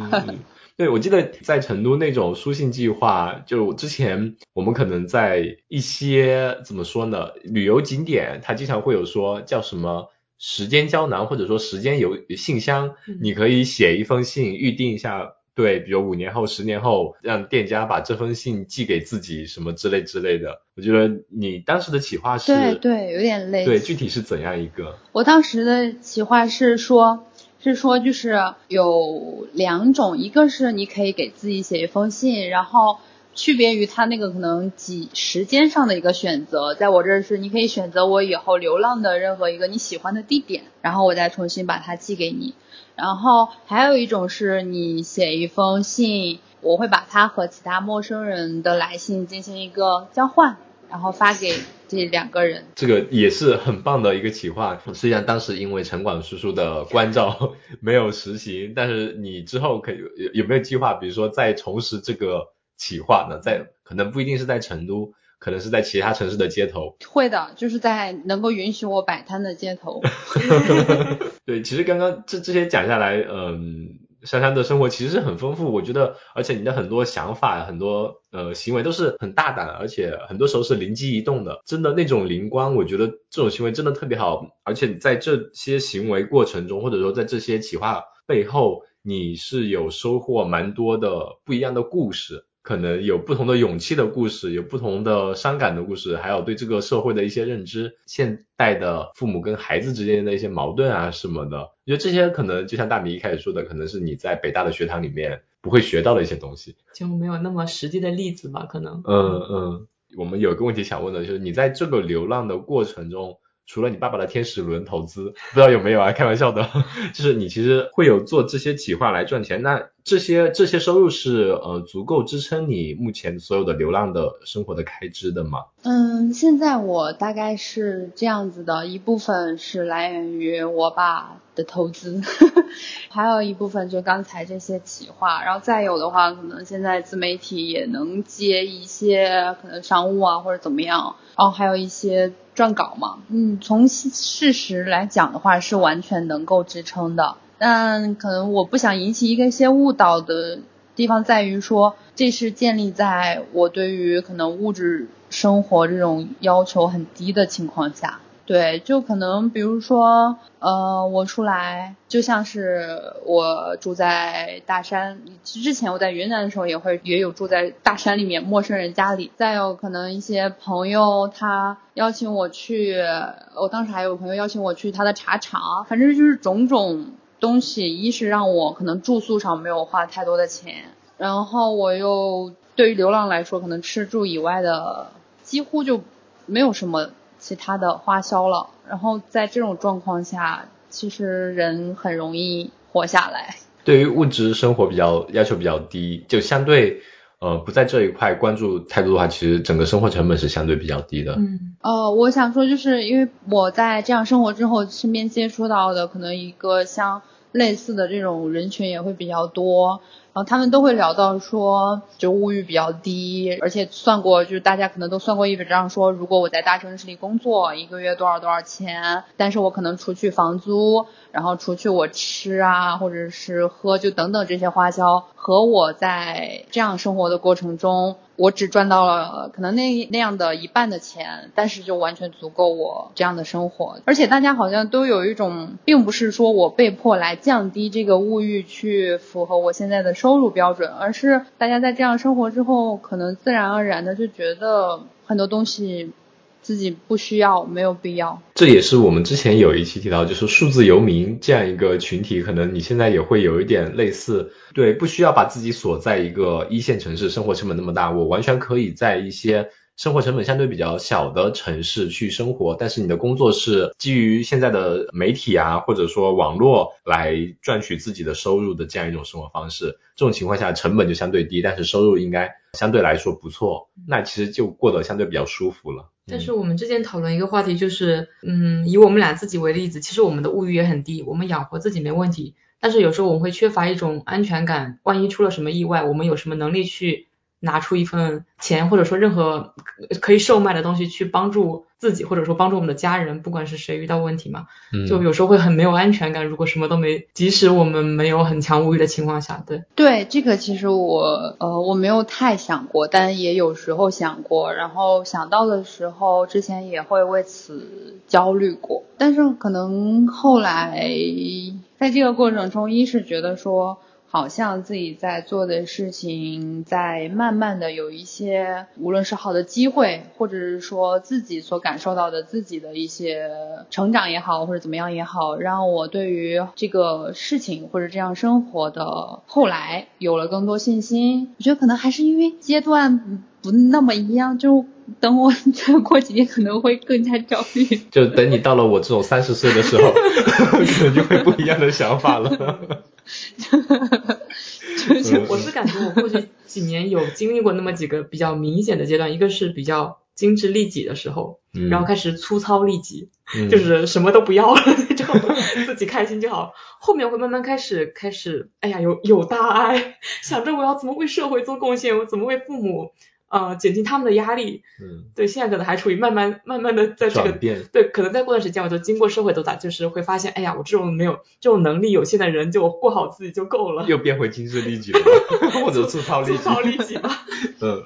对，我记得在成都那种书信计划，就之前我们可能在一些怎么说呢，旅游景点，它经常会有说叫什么时间胶囊，或者说时间邮信箱，你可以写一封信，预定一下，对，比如五年后、十年后，让店家把这封信寄给自己，什么之类之类的。我觉得你当时的企划是，对对，有点累。对，具体是怎样一个？我当时的企划是说。是说就是有两种，一个是你可以给自己写一封信，然后区别于他那个可能几时间上的一个选择，在我这是你可以选择我以后流浪的任何一个你喜欢的地点，然后我再重新把它寄给你。然后还有一种是你写一封信，我会把它和其他陌生人的来信进行一个交换。然后发给这两个人，这个也是很棒的一个企划。虽然当时因为城管叔叔的关照 没有实行，但是你之后可以有有没有计划，比如说再重拾这个企划呢？在可能不一定是在成都，可能是在其他城市的街头。会的，就是在能够允许我摆摊的街头。对，其实刚刚这这些讲下来，嗯。珊珊的生活其实是很丰富，我觉得，而且你的很多想法、很多呃行为都是很大胆，而且很多时候是灵机一动的，真的那种灵光，我觉得这种行为真的特别好。而且在这些行为过程中，或者说在这些企划背后，你是有收获蛮多的不一样的故事。可能有不同的勇气的故事，有不同的伤感的故事，还有对这个社会的一些认知，现代的父母跟孩子之间的一些矛盾啊什么的，我觉得这些可能就像大米一开始说的，可能是你在北大的学堂里面不会学到的一些东西，就没有那么实际的例子吧？可能。嗯嗯，我们有一个问题想问的就是，你在这个流浪的过程中。除了你爸爸的天使轮投资，不知道有没有啊？开玩笑的，就是你其实会有做这些企划来赚钱。那这些这些收入是呃足够支撑你目前所有的流浪的生活的开支的吗？嗯，现在我大概是这样子的，一部分是来源于我爸的投资，还有一部分就刚才这些企划，然后再有的话，可能现在自媒体也能接一些可能商务啊或者怎么样，然后还有一些撰稿嘛，嗯，从事实来讲的话是完全能够支撑的。但可能我不想引起一个一些误导的地方在于说，这是建立在我对于可能物质生活这种要求很低的情况下。对，就可能比如说，呃，我出来就像是我住在大山，之前我在云南的时候也会也有住在大山里面陌生人家里，再有可能一些朋友他邀请我去，我当时还有朋友邀请我去他的茶厂，反正就是种种。东西一是让我可能住宿上没有花太多的钱，然后我又对于流浪来说，可能吃住以外的几乎就没有什么其他的花销了。然后在这种状况下，其实人很容易活下来。对于物质生活比较要求比较低，就相对。呃，不在这一块关注太多的话，其实整个生活成本是相对比较低的。嗯，呃，我想说，就是因为我在这样生活之后，身边接触到的可能一个像类似的这种人群也会比较多。然后他们都会聊到说，就物欲比较低，而且算过，就是大家可能都算过一笔账，说如果我在大城市里工作，一个月多少多少钱，但是我可能除去房租，然后除去我吃啊，或者是喝，就等等这些花销，和我在这样生活的过程中。我只赚到了可能那那样的一半的钱，但是就完全足够我这样的生活。而且大家好像都有一种，并不是说我被迫来降低这个物欲去符合我现在的收入标准，而是大家在这样生活之后，可能自然而然的就觉得很多东西。自己不需要，没有必要。这也是我们之前有一期提到，就是数字游民这样一个群体，可能你现在也会有一点类似。对，不需要把自己锁在一个一线城市，生活成本那么大，我完全可以在一些生活成本相对比较小的城市去生活。但是你的工作是基于现在的媒体啊，或者说网络来赚取自己的收入的这样一种生活方式。这种情况下，成本就相对低，但是收入应该相对来说不错，那其实就过得相对比较舒服了。但是我们之前讨论一个话题，就是，嗯，以我们俩自己为例子，其实我们的物欲也很低，我们养活自己没问题，但是有时候我们会缺乏一种安全感，万一出了什么意外，我们有什么能力去拿出一份钱，或者说任何可以售卖的东西去帮助。自己或者说帮助我们的家人，不管是谁遇到问题嘛，就有时候会很没有安全感。如果什么都没，即使我们没有很强物欲的情况下，对对，这个其实我呃我没有太想过，但也有时候想过，然后想到的时候，之前也会为此焦虑过。但是可能后来在这个过程中，一是觉得说。好像自己在做的事情，在慢慢的有一些，无论是好的机会，或者是说自己所感受到的自己的一些成长也好，或者怎么样也好，让我对于这个事情或者这样生活的后来有了更多信心。我觉得可能还是因为阶段不那么一样，就等我再过几年可能会更加焦虑。就等你到了我这种三十岁的时候，可能就会不一样的想法了。我是感觉我过去几年有经历过那么几个比较明显的阶段，一个是比较精致利己的时候，然后开始粗糙利己，就是什么都不要了那种，自己开心就好。后面会慢慢开始开始，哎呀有有大爱，想着我要怎么为社会做贡献，我怎么为父母。呃，减轻他们的压力。嗯，对，现在可能还处于慢慢慢慢的在这个对，可能再过段时间，我就经过社会斗打，就是会发现，哎呀，我这种没有这种能力有限的人，就过好自己就够了。又变回精致利己了，或者粗糙利己。粗糙利己吧。嗯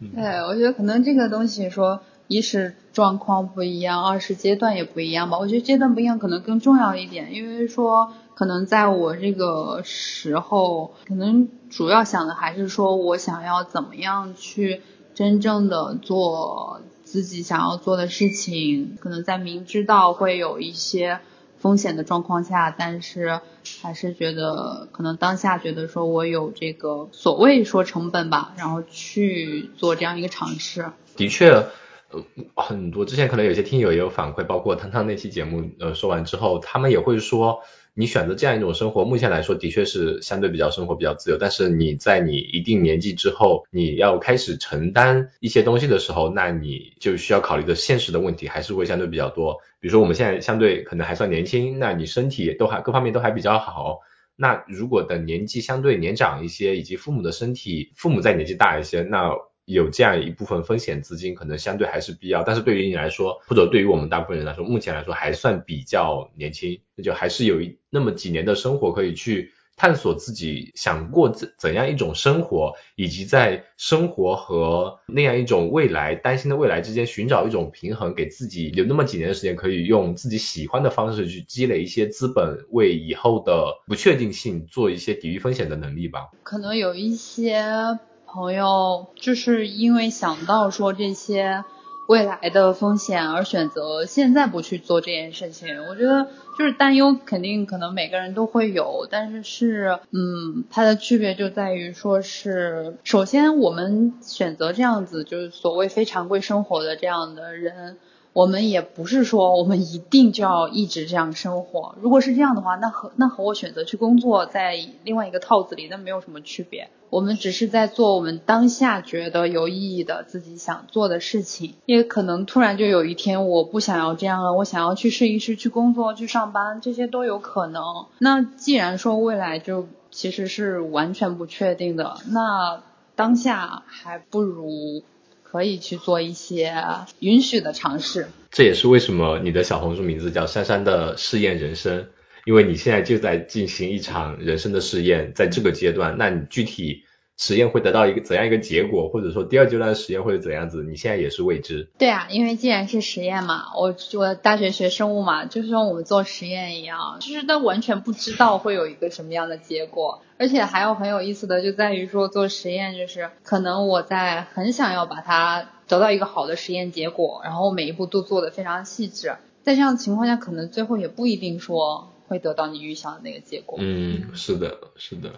嗯。对，我觉得可能这个东西说，一是状况不一样，二是阶段也不一样吧。我觉得阶段不一样可能更重要一点，因为说。可能在我这个时候，可能主要想的还是说我想要怎么样去真正的做自己想要做的事情。可能在明知道会有一些风险的状况下，但是还是觉得可能当下觉得说我有这个所谓说成本吧，然后去做这样一个尝试。的确。呃，很多之前可能有些听友也有反馈，包括汤汤那期节目，呃，说完之后，他们也会说，你选择这样一种生活，目前来说的确是相对比较生活比较自由，但是你在你一定年纪之后，你要开始承担一些东西的时候，那你就需要考虑的现实的问题还是会相对比较多。比如说我们现在相对可能还算年轻，那你身体都还各方面都还比较好，那如果等年纪相对年长一些，以及父母的身体，父母再年纪大一些，那有这样一部分风险资金，可能相对还是必要。但是对于你来说，或者对于我们大部分人来说，目前来说还算比较年轻，那就还是有一那么几年的生活可以去探索自己想过怎怎样一种生活，以及在生活和那样一种未来担心的未来之间寻找一种平衡，给自己留那么几年的时间，可以用自己喜欢的方式去积累一些资本，为以后的不确定性做一些抵御风险的能力吧。可能有一些。朋友就是因为想到说这些未来的风险而选择现在不去做这件事情，我觉得就是担忧肯定可能每个人都会有，但是是嗯，它的区别就在于说是首先我们选择这样子就是所谓非常规生活的这样的人。我们也不是说我们一定就要一直这样生活。如果是这样的话，那和那和我选择去工作在另外一个套子里，那没有什么区别。我们只是在做我们当下觉得有意义的自己想做的事情。也可能突然就有一天我不想要这样了，我想要去试一试去工作去上班，这些都有可能。那既然说未来就其实是完全不确定的，那当下还不如。可以去做一些允许的尝试，这也是为什么你的小红书名字叫珊珊的试验人生，因为你现在就在进行一场人生的试验，在这个阶段，那你具体。实验会得到一个怎样一个结果，或者说第二阶段的实验会是怎样子？你现在也是未知。对啊，因为既然是实验嘛，我我大学学生物嘛，就是像我们做实验一样，就是都完全不知道会有一个什么样的结果。而且还有很有意思的就在于说做实验，就是可能我在很想要把它得到一个好的实验结果，然后每一步都做的非常细致，在这样的情况下，可能最后也不一定说会得到你预想的那个结果。嗯，是的，是的。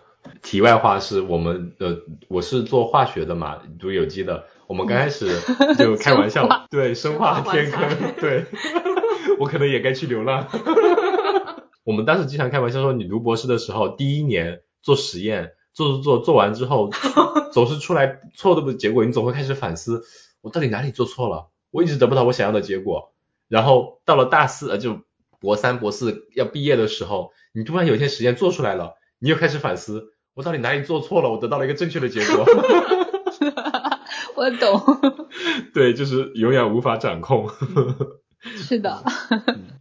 题外话是我们呃，我是做化学的嘛，读有机的。我们刚开始就开玩笑，对生化天坑，对，我可能也该去流浪。我们当时经常开玩笑说，你读博士的时候，第一年做实验，做做做，做完之后，总是出来错的结果，你总会开始反思，我到底哪里做错了？我一直得不到我想要的结果。然后到了大四，呃，就博三、博四要毕业的时候，你突然有一天实验做出来了。你又开始反思，我到底哪里做错了？我得到了一个正确的结果。我懂。对，就是永远无法掌控。是的。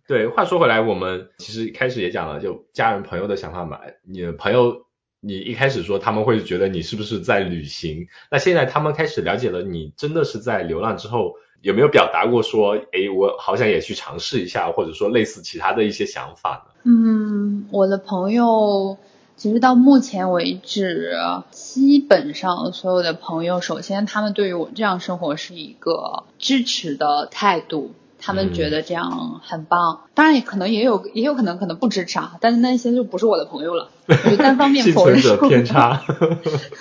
对，话说回来，我们其实开始也讲了，就家人朋友的想法嘛。你的朋友，你一开始说他们会觉得你是不是在旅行？那现在他们开始了解了你真的是在流浪之后，有没有表达过说，哎，我好想也去尝试一下，或者说类似其他的一些想法呢？嗯，我的朋友。其实到目前为止，基本上所有的朋友，首先他们对于我这样生活是一个支持的态度。他们觉得这样很棒，当然也可能也有也有可能可能不支持啊，但是那些就不是我的朋友了，就单方面 否认。偏差。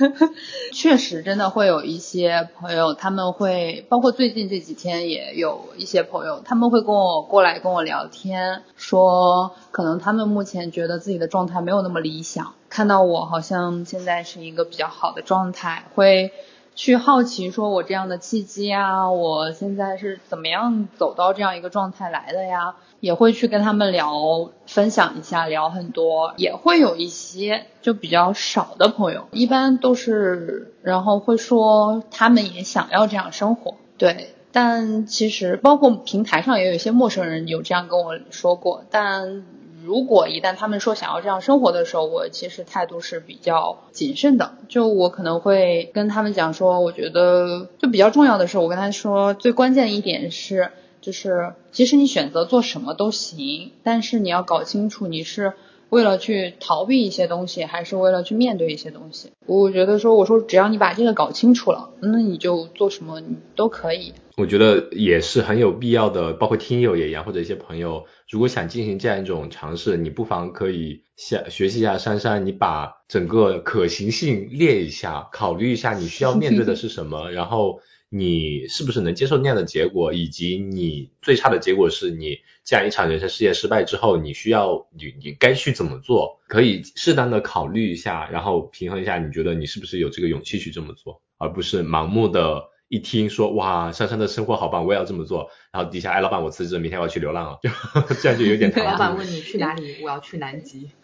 确实，真的会有一些朋友，他们会包括最近这几天也有一些朋友，他们会跟我过来跟我聊天，说可能他们目前觉得自己的状态没有那么理想，看到我好像现在是一个比较好的状态，会。去好奇说，我这样的契机啊，我现在是怎么样走到这样一个状态来的呀？也会去跟他们聊，分享一下，聊很多，也会有一些就比较少的朋友，一般都是，然后会说他们也想要这样生活，对。但其实包括平台上也有一些陌生人有这样跟我说过，但。如果一旦他们说想要这样生活的时候，我其实态度是比较谨慎的。就我可能会跟他们讲说，我觉得就比较重要的是，我跟他说最关键的一点是，就是其实你选择做什么都行，但是你要搞清楚你是为了去逃避一些东西，还是为了去面对一些东西。我觉得说，我说只要你把这个搞清楚了，那你就做什么你都可以。我觉得也是很有必要的，包括听友也一样，或者一些朋友，如果想进行这样一种尝试，你不妨可以下学习一下珊珊，你把整个可行性列一下，考虑一下你需要面对的是什么，然后你是不是能接受那样的结果，以及你最差的结果是你这样一场人生事业失败之后，你需要你你该去怎么做，可以适当的考虑一下，然后平衡一下，你觉得你是不是有这个勇气去这么做，而不是盲目的。一听说哇，珊珊的生活好棒，我也要这么做。然后底下，哎，老板，我辞职，明天我要去流浪了，就 这样就有点。老板问你去哪里，我要去南极。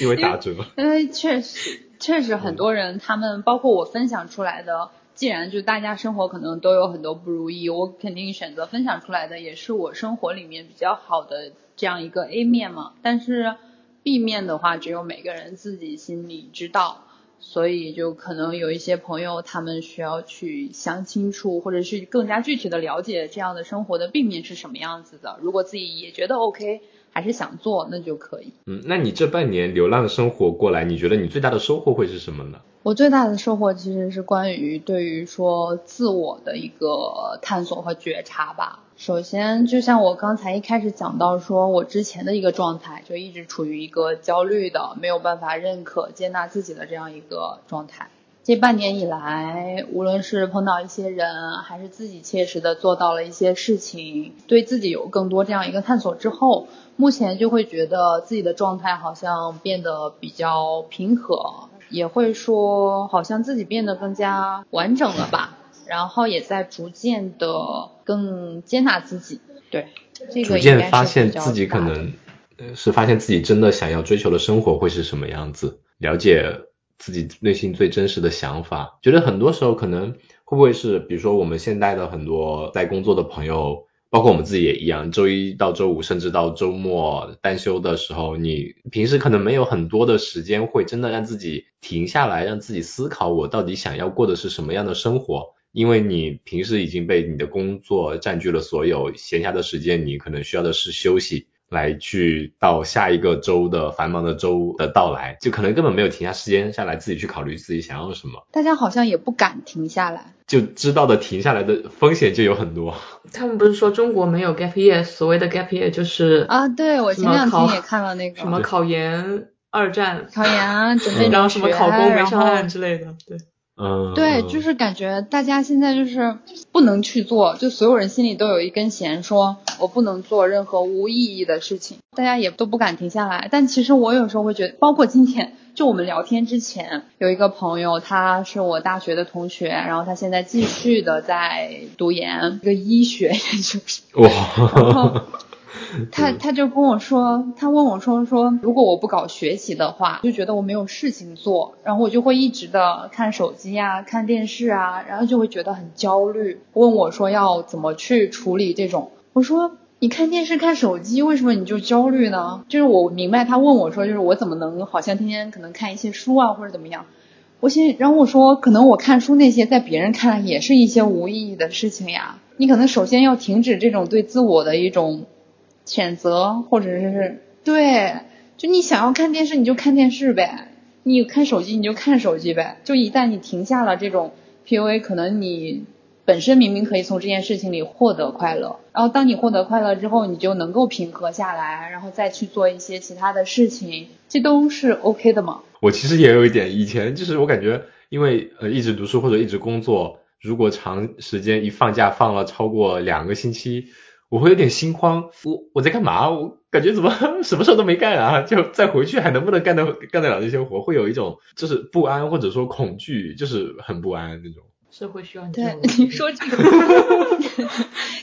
因为打折。因为确实，确实很多人，他们包括我分享出来的，既然就大家生活可能都有很多不如意，我肯定选择分享出来的，也是我生活里面比较好的这样一个 A 面嘛。但是 B 面的话，只有每个人自己心里知道。所以就可能有一些朋友，他们需要去想清楚，或者是更加具体的了解这样的生活的病面是什么样子的。如果自己也觉得 OK，还是想做，那就可以。嗯，那你这半年流浪生活过来，你觉得你最大的收获会是什么呢？我最大的收获其实是关于对于说自我的一个探索和觉察吧。首先，就像我刚才一开始讲到，说我之前的一个状态，就一直处于一个焦虑的、没有办法认可、接纳自己的这样一个状态。这半年以来，无论是碰到一些人，还是自己切实的做到了一些事情，对自己有更多这样一个探索之后，目前就会觉得自己的状态好像变得比较平和，也会说好像自己变得更加完整了吧。然后也在逐渐的更接纳自己，对，逐渐发现自己可能是发现自己真的想要追求的生活会是什么样子，了解自己内心最真实的想法。觉得很多时候可能会不会是，比如说我们现在的很多在工作的朋友，包括我们自己也一样，周一到周五甚至到周末单休的时候，你平时可能没有很多的时间会真的让自己停下来，让自己思考我到底想要过的是什么样的生活。因为你平时已经被你的工作占据了所有闲暇的时间，你可能需要的是休息，来去到下一个周的繁忙的周的到来，就可能根本没有停下时间下来自己去考虑自己想要什么。大家好像也不敢停下来，就知道的停下来的风险就有很多。他们不是说中国没有 gap year，所谓的 gap year 就是啊，对我前两天也看了那个什么考研二战，考研准备然后什么考公没上岸之类的，对。嗯，对，就是感觉大家现在就是不能去做，就所有人心里都有一根弦，说我不能做任何无意义的事情，大家也都不敢停下来。但其实我有时候会觉得，包括今天，就我们聊天之前，有一个朋友，他是我大学的同学，然后他现在继续的在读研，一个医学研究生。哇。他他就跟我说，他问我说说，如果我不搞学习的话，就觉得我没有事情做，然后我就会一直的看手机啊，看电视啊，然后就会觉得很焦虑。问我说要怎么去处理这种？我说你看电视看手机，为什么你就焦虑呢？就是我明白他问我说，就是我怎么能好像天天可能看一些书啊或者怎么样？我先，然后我说可能我看书那些在别人看来也是一些无意义的事情呀。你可能首先要停止这种对自我的一种。选择，或者是对，就你想要看电视，你就看电视呗；你看手机，你就看手机呗。就一旦你停下了这种 PUA，可能你本身明明可以从这件事情里获得快乐，然后当你获得快乐之后，你就能够平和下来，然后再去做一些其他的事情，这都是 OK 的嘛。我其实也有一点，以前就是我感觉，因为呃一直读书或者一直工作，如果长时间一放假放了超过两个星期。我会有点心慌，我我在干嘛？我感觉怎么 什么事都没干啊？就再回去还能不能干得干得了这些活？会有一种就是不安或者说恐惧，就是很不安那种。社会需要你。对，你说这个，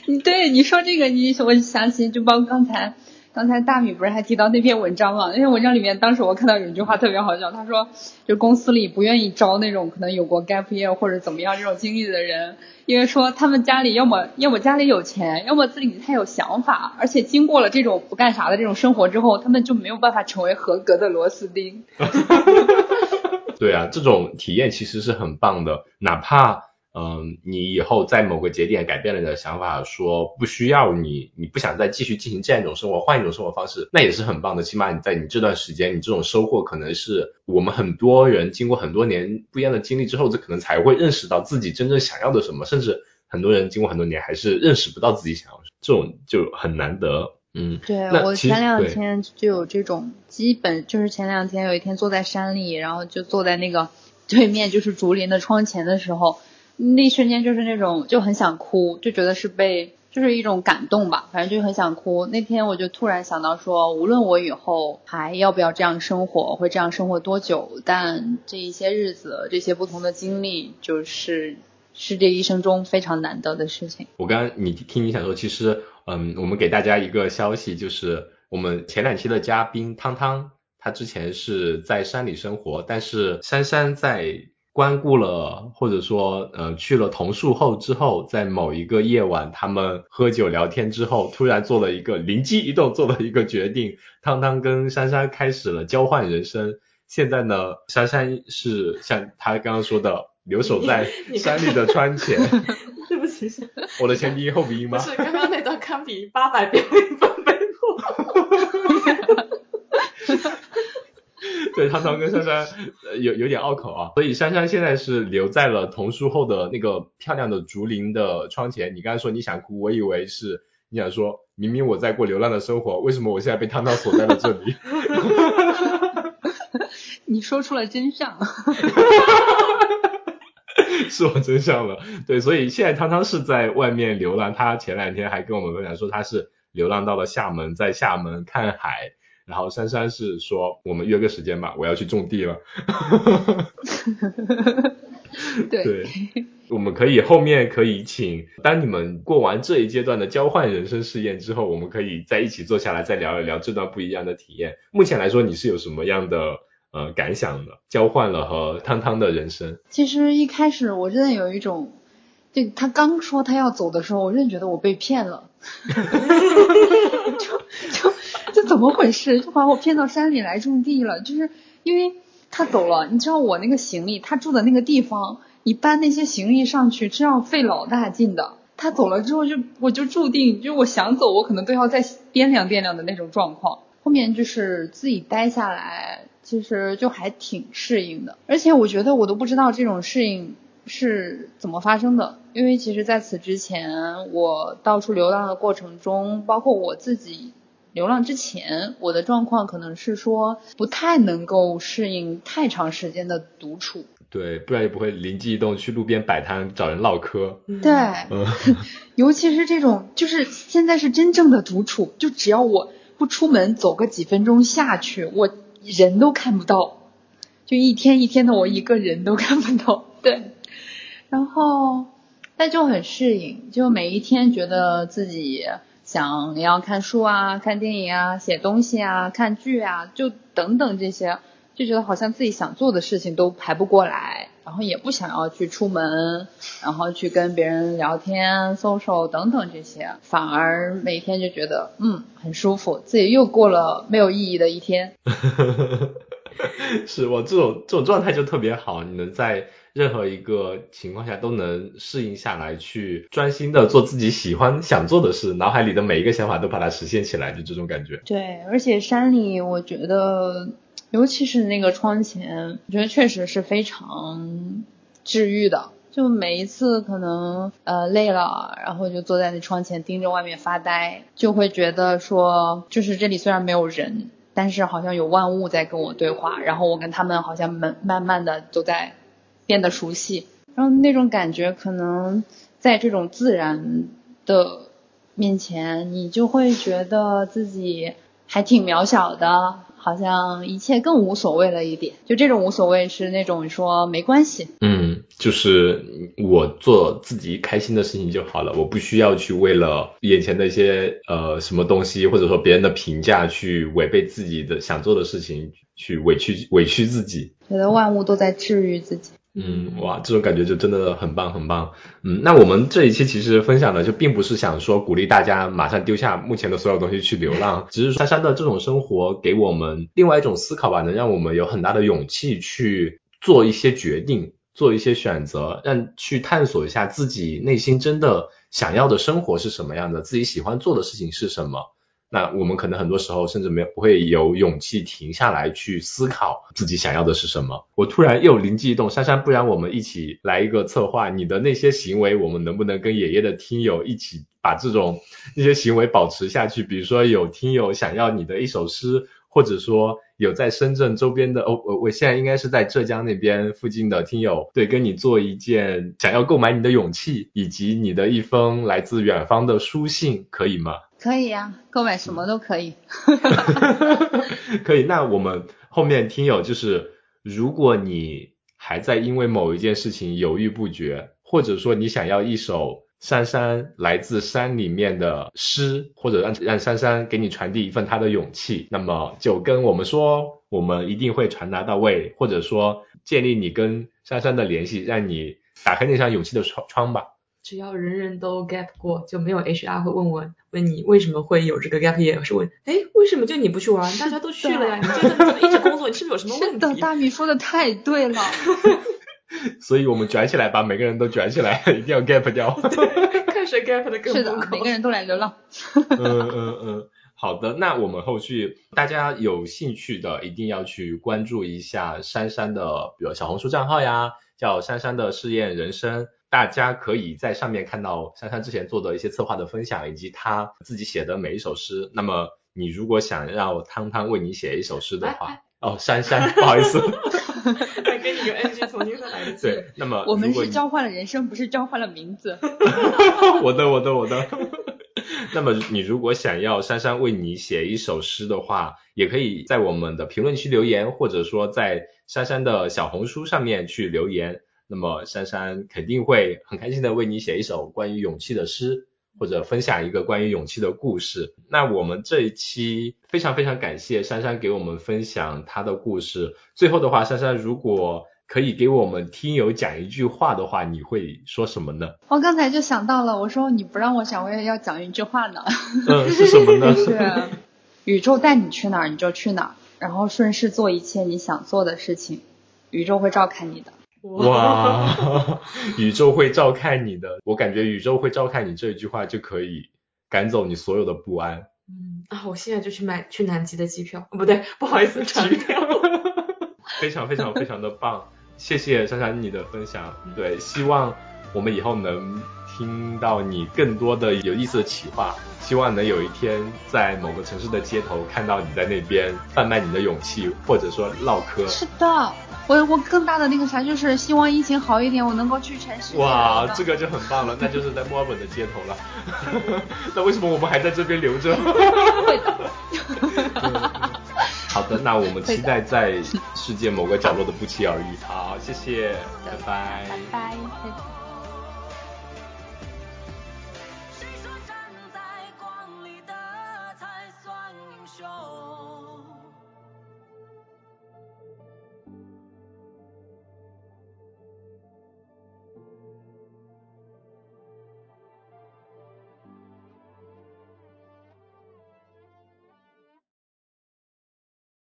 你对你说这个，你我想起就包括刚才。刚才大米不是还提到那篇文章吗？那篇文章里面，当时我看到有一句话特别好笑，他说，就公司里不愿意招那种可能有过 gap year 或者怎么样这种经历的人，因为说他们家里要么要么家里有钱，要么自己太有想法，而且经过了这种不干啥的这种生活之后，他们就没有办法成为合格的螺丝钉。对啊，这种体验其实是很棒的，哪怕嗯，你以后在某个节点改变了你的想法，说不需要你，你不想再继续进行这样一种生活，换一种生活方式，那也是很棒的。起码你在你这段时间，你这种收获可能是我们很多人经过很多年不一样的经历之后，这可能才会认识到自己真正想要的什么。甚至很多人经过很多年还是认识不到自己想要，这种就很难得。嗯，对我前两天就有这种，基本就是前两天有一天坐在山里，然后就坐在那个对面就是竹林的窗前的时候。那一瞬间就是那种就很想哭，就觉得是被就是一种感动吧，反正就很想哭。那天我就突然想到说，无论我以后还要不要这样生活，会这样生活多久，但这一些日子，这些不同的经历，就是是这一生中非常难得的事情。我刚刚你听你想说，其实嗯，我们给大家一个消息，就是我们前两期的嘉宾汤汤，他之前是在山里生活，但是珊珊在。关顾了，或者说，呃，去了桐树后之后，在某一个夜晚，他们喝酒聊天之后，突然做了一个灵机一动，做了一个决定。汤汤跟珊珊开始了交换人生。现在呢，珊珊是像他刚刚说的，留守在山里的窗前。对不起，我的前鼻音后鼻音吗？不是，刚刚那段堪比八百遍文本背过。对，汤汤跟珊珊有有点拗口啊，所以珊珊现在是留在了桐树后的那个漂亮的竹林的窗前。你刚才说你想哭，我以为是你想说，明明我在过流浪的生活，为什么我现在被汤汤锁在了这里？你说出了真相，是我真相了。对，所以现在汤汤是在外面流浪，他前两天还跟我们分享说他是流浪到了厦门，在厦门看海。然后珊珊是说，我们约个时间吧，我要去种地了。对，我们可以后面可以请，当你们过完这一阶段的交换人生试验之后，我们可以在一起坐下来再聊一聊这段不一样的体验。目前来说，你是有什么样的呃感想的？交换了和汤汤的人生。其实一开始我真的有一种，就他刚说他要走的时候，我真的觉得我被骗了。就怎么回事？就把我骗到山里来种地了，就是因为他走了。你知道我那个行李，他住的那个地方，你搬那些行李上去，这要费老大劲的。他走了之后，就我就注定，就我想走，我可能都要再掂量掂量的那种状况。后面就是自己待下来，其实就还挺适应的。而且我觉得我都不知道这种适应是怎么发生的，因为其实在此之前，我到处流浪的过程中，包括我自己。流浪之前，我的状况可能是说不太能够适应太长时间的独处。对，不然也不会灵机一动去路边摆摊找人唠嗑。对，尤其是这种，就是现在是真正的独处，就只要我不出门，走个几分钟下去，我人都看不到，就一天一天的，我一个人都看不到。对，然后但就很适应，就每一天觉得自己。想要看书啊，看电影啊，写东西啊，看剧啊，就等等这些，就觉得好像自己想做的事情都排不过来，然后也不想要去出门，然后去跟别人聊天、social 等等这些，反而每天就觉得嗯很舒服，自己又过了没有意义的一天。是我这种这种状态就特别好，你能在。任何一个情况下都能适应下来，去专心的做自己喜欢想做的事，脑海里的每一个想法都把它实现起来，就这种感觉。对，而且山里我觉得，尤其是那个窗前，我觉得确实是非常治愈的。就每一次可能呃累了，然后就坐在那窗前盯着外面发呆，就会觉得说，就是这里虽然没有人，但是好像有万物在跟我对话，然后我跟他们好像慢慢慢的都在。变得熟悉，然后那种感觉可能在这种自然的面前，你就会觉得自己还挺渺小的，好像一切更无所谓了一点。就这种无所谓是那种说没关系，嗯，就是我做自己开心的事情就好了，我不需要去为了眼前的一些呃什么东西，或者说别人的评价去违背自己的想做的事情，去委屈委屈自己。觉得万物都在治愈自己。嗯，哇，这种感觉就真的很棒，很棒。嗯，那我们这一期其实分享的就并不是想说鼓励大家马上丢下目前的所有东西去流浪，只是珊珊的这种生活给我们另外一种思考吧，能让我们有很大的勇气去做一些决定。做一些选择，让去探索一下自己内心真的想要的生活是什么样的，自己喜欢做的事情是什么。那我们可能很多时候甚至没有不会有勇气停下来去思考自己想要的是什么。我突然又灵机一动，珊珊，不然我们一起来一个策划，你的那些行为，我们能不能跟爷爷的听友一起把这种那些行为保持下去？比如说有听友想要你的一首诗，或者说有在深圳周边的哦，我我现在应该是在浙江那边附近的听友，对，跟你做一件想要购买你的勇气，以及你的一封来自远方的书信，可以吗？可以呀，购买什么都可以。可以，那我们后面听友就是，如果你还在因为某一件事情犹豫不决，或者说你想要一首珊珊来自山里面的诗，或者让让珊珊给你传递一份她的勇气，那么就跟我们说，我们一定会传达到位，或者说建立你跟珊珊的联系，让你打开那扇勇气的窗窗吧。只要人人都 gap 过，就没有 HR 会问我问你为什么会有这个 gap year，是问哎为什么就你不去玩？大家都去了呀，你这个一直工作，你是不是有什么问题？是的，大米说的太对了。所以我们卷起来吧，每个人都卷起来，一定要 gap 掉。看谁 gap 的更是的，每个人都来流浪。嗯嗯嗯，好的，那我们后续大家有兴趣的一定要去关注一下珊珊的，比如小红书账号呀，叫珊珊的试验人生。大家可以在上面看到珊珊之前做的一些策划的分享，以及她自己写的每一首诗。那么你如果想让汤汤为你写一首诗的话，哦，珊珊，不好意思，再给你个 NG，重新再来一次。对，那么我们是交换了人生，不是交换了名字。我的，我的，我的。那么你如果想要珊珊为你写一首诗的话，也可以在我们的评论区留言，或者说在珊珊的小红书上面去留言。那么珊珊肯定会很开心的为你写一首关于勇气的诗，或者分享一个关于勇气的故事。那我们这一期非常非常感谢珊珊给我们分享她的故事。最后的话，珊珊如果可以给我们听友讲一句话的话，你会说什么呢？我刚才就想到了，我说你不让我讲，我也要讲一句话呢。嗯，是什么呢？是宇宙带你去哪儿你就去哪儿，然后顺势做一切你想做的事情，宇宙会照看你的。哇，宇宙会照看你的，我感觉宇宙会照看你这一句话就可以赶走你所有的不安。嗯啊，我现在就去买去南极的机票，不对，不好意思，机票。非常非常非常的棒，谢谢珊珊你的分享。对，希望我们以后能听到你更多的有意思的企划，希望能有一天在某个城市的街头看到你在那边贩卖你的勇气，或者说唠嗑。是的。我我更大的那个啥就是希望疫情好一点，我能够去全世界。哇，这个就很棒了，那就是在墨尔本的街头了。那为什么我们还在这边留着？好的，那我们期待在世界某个角落的不期而遇。好，谢谢，拜拜，拜拜。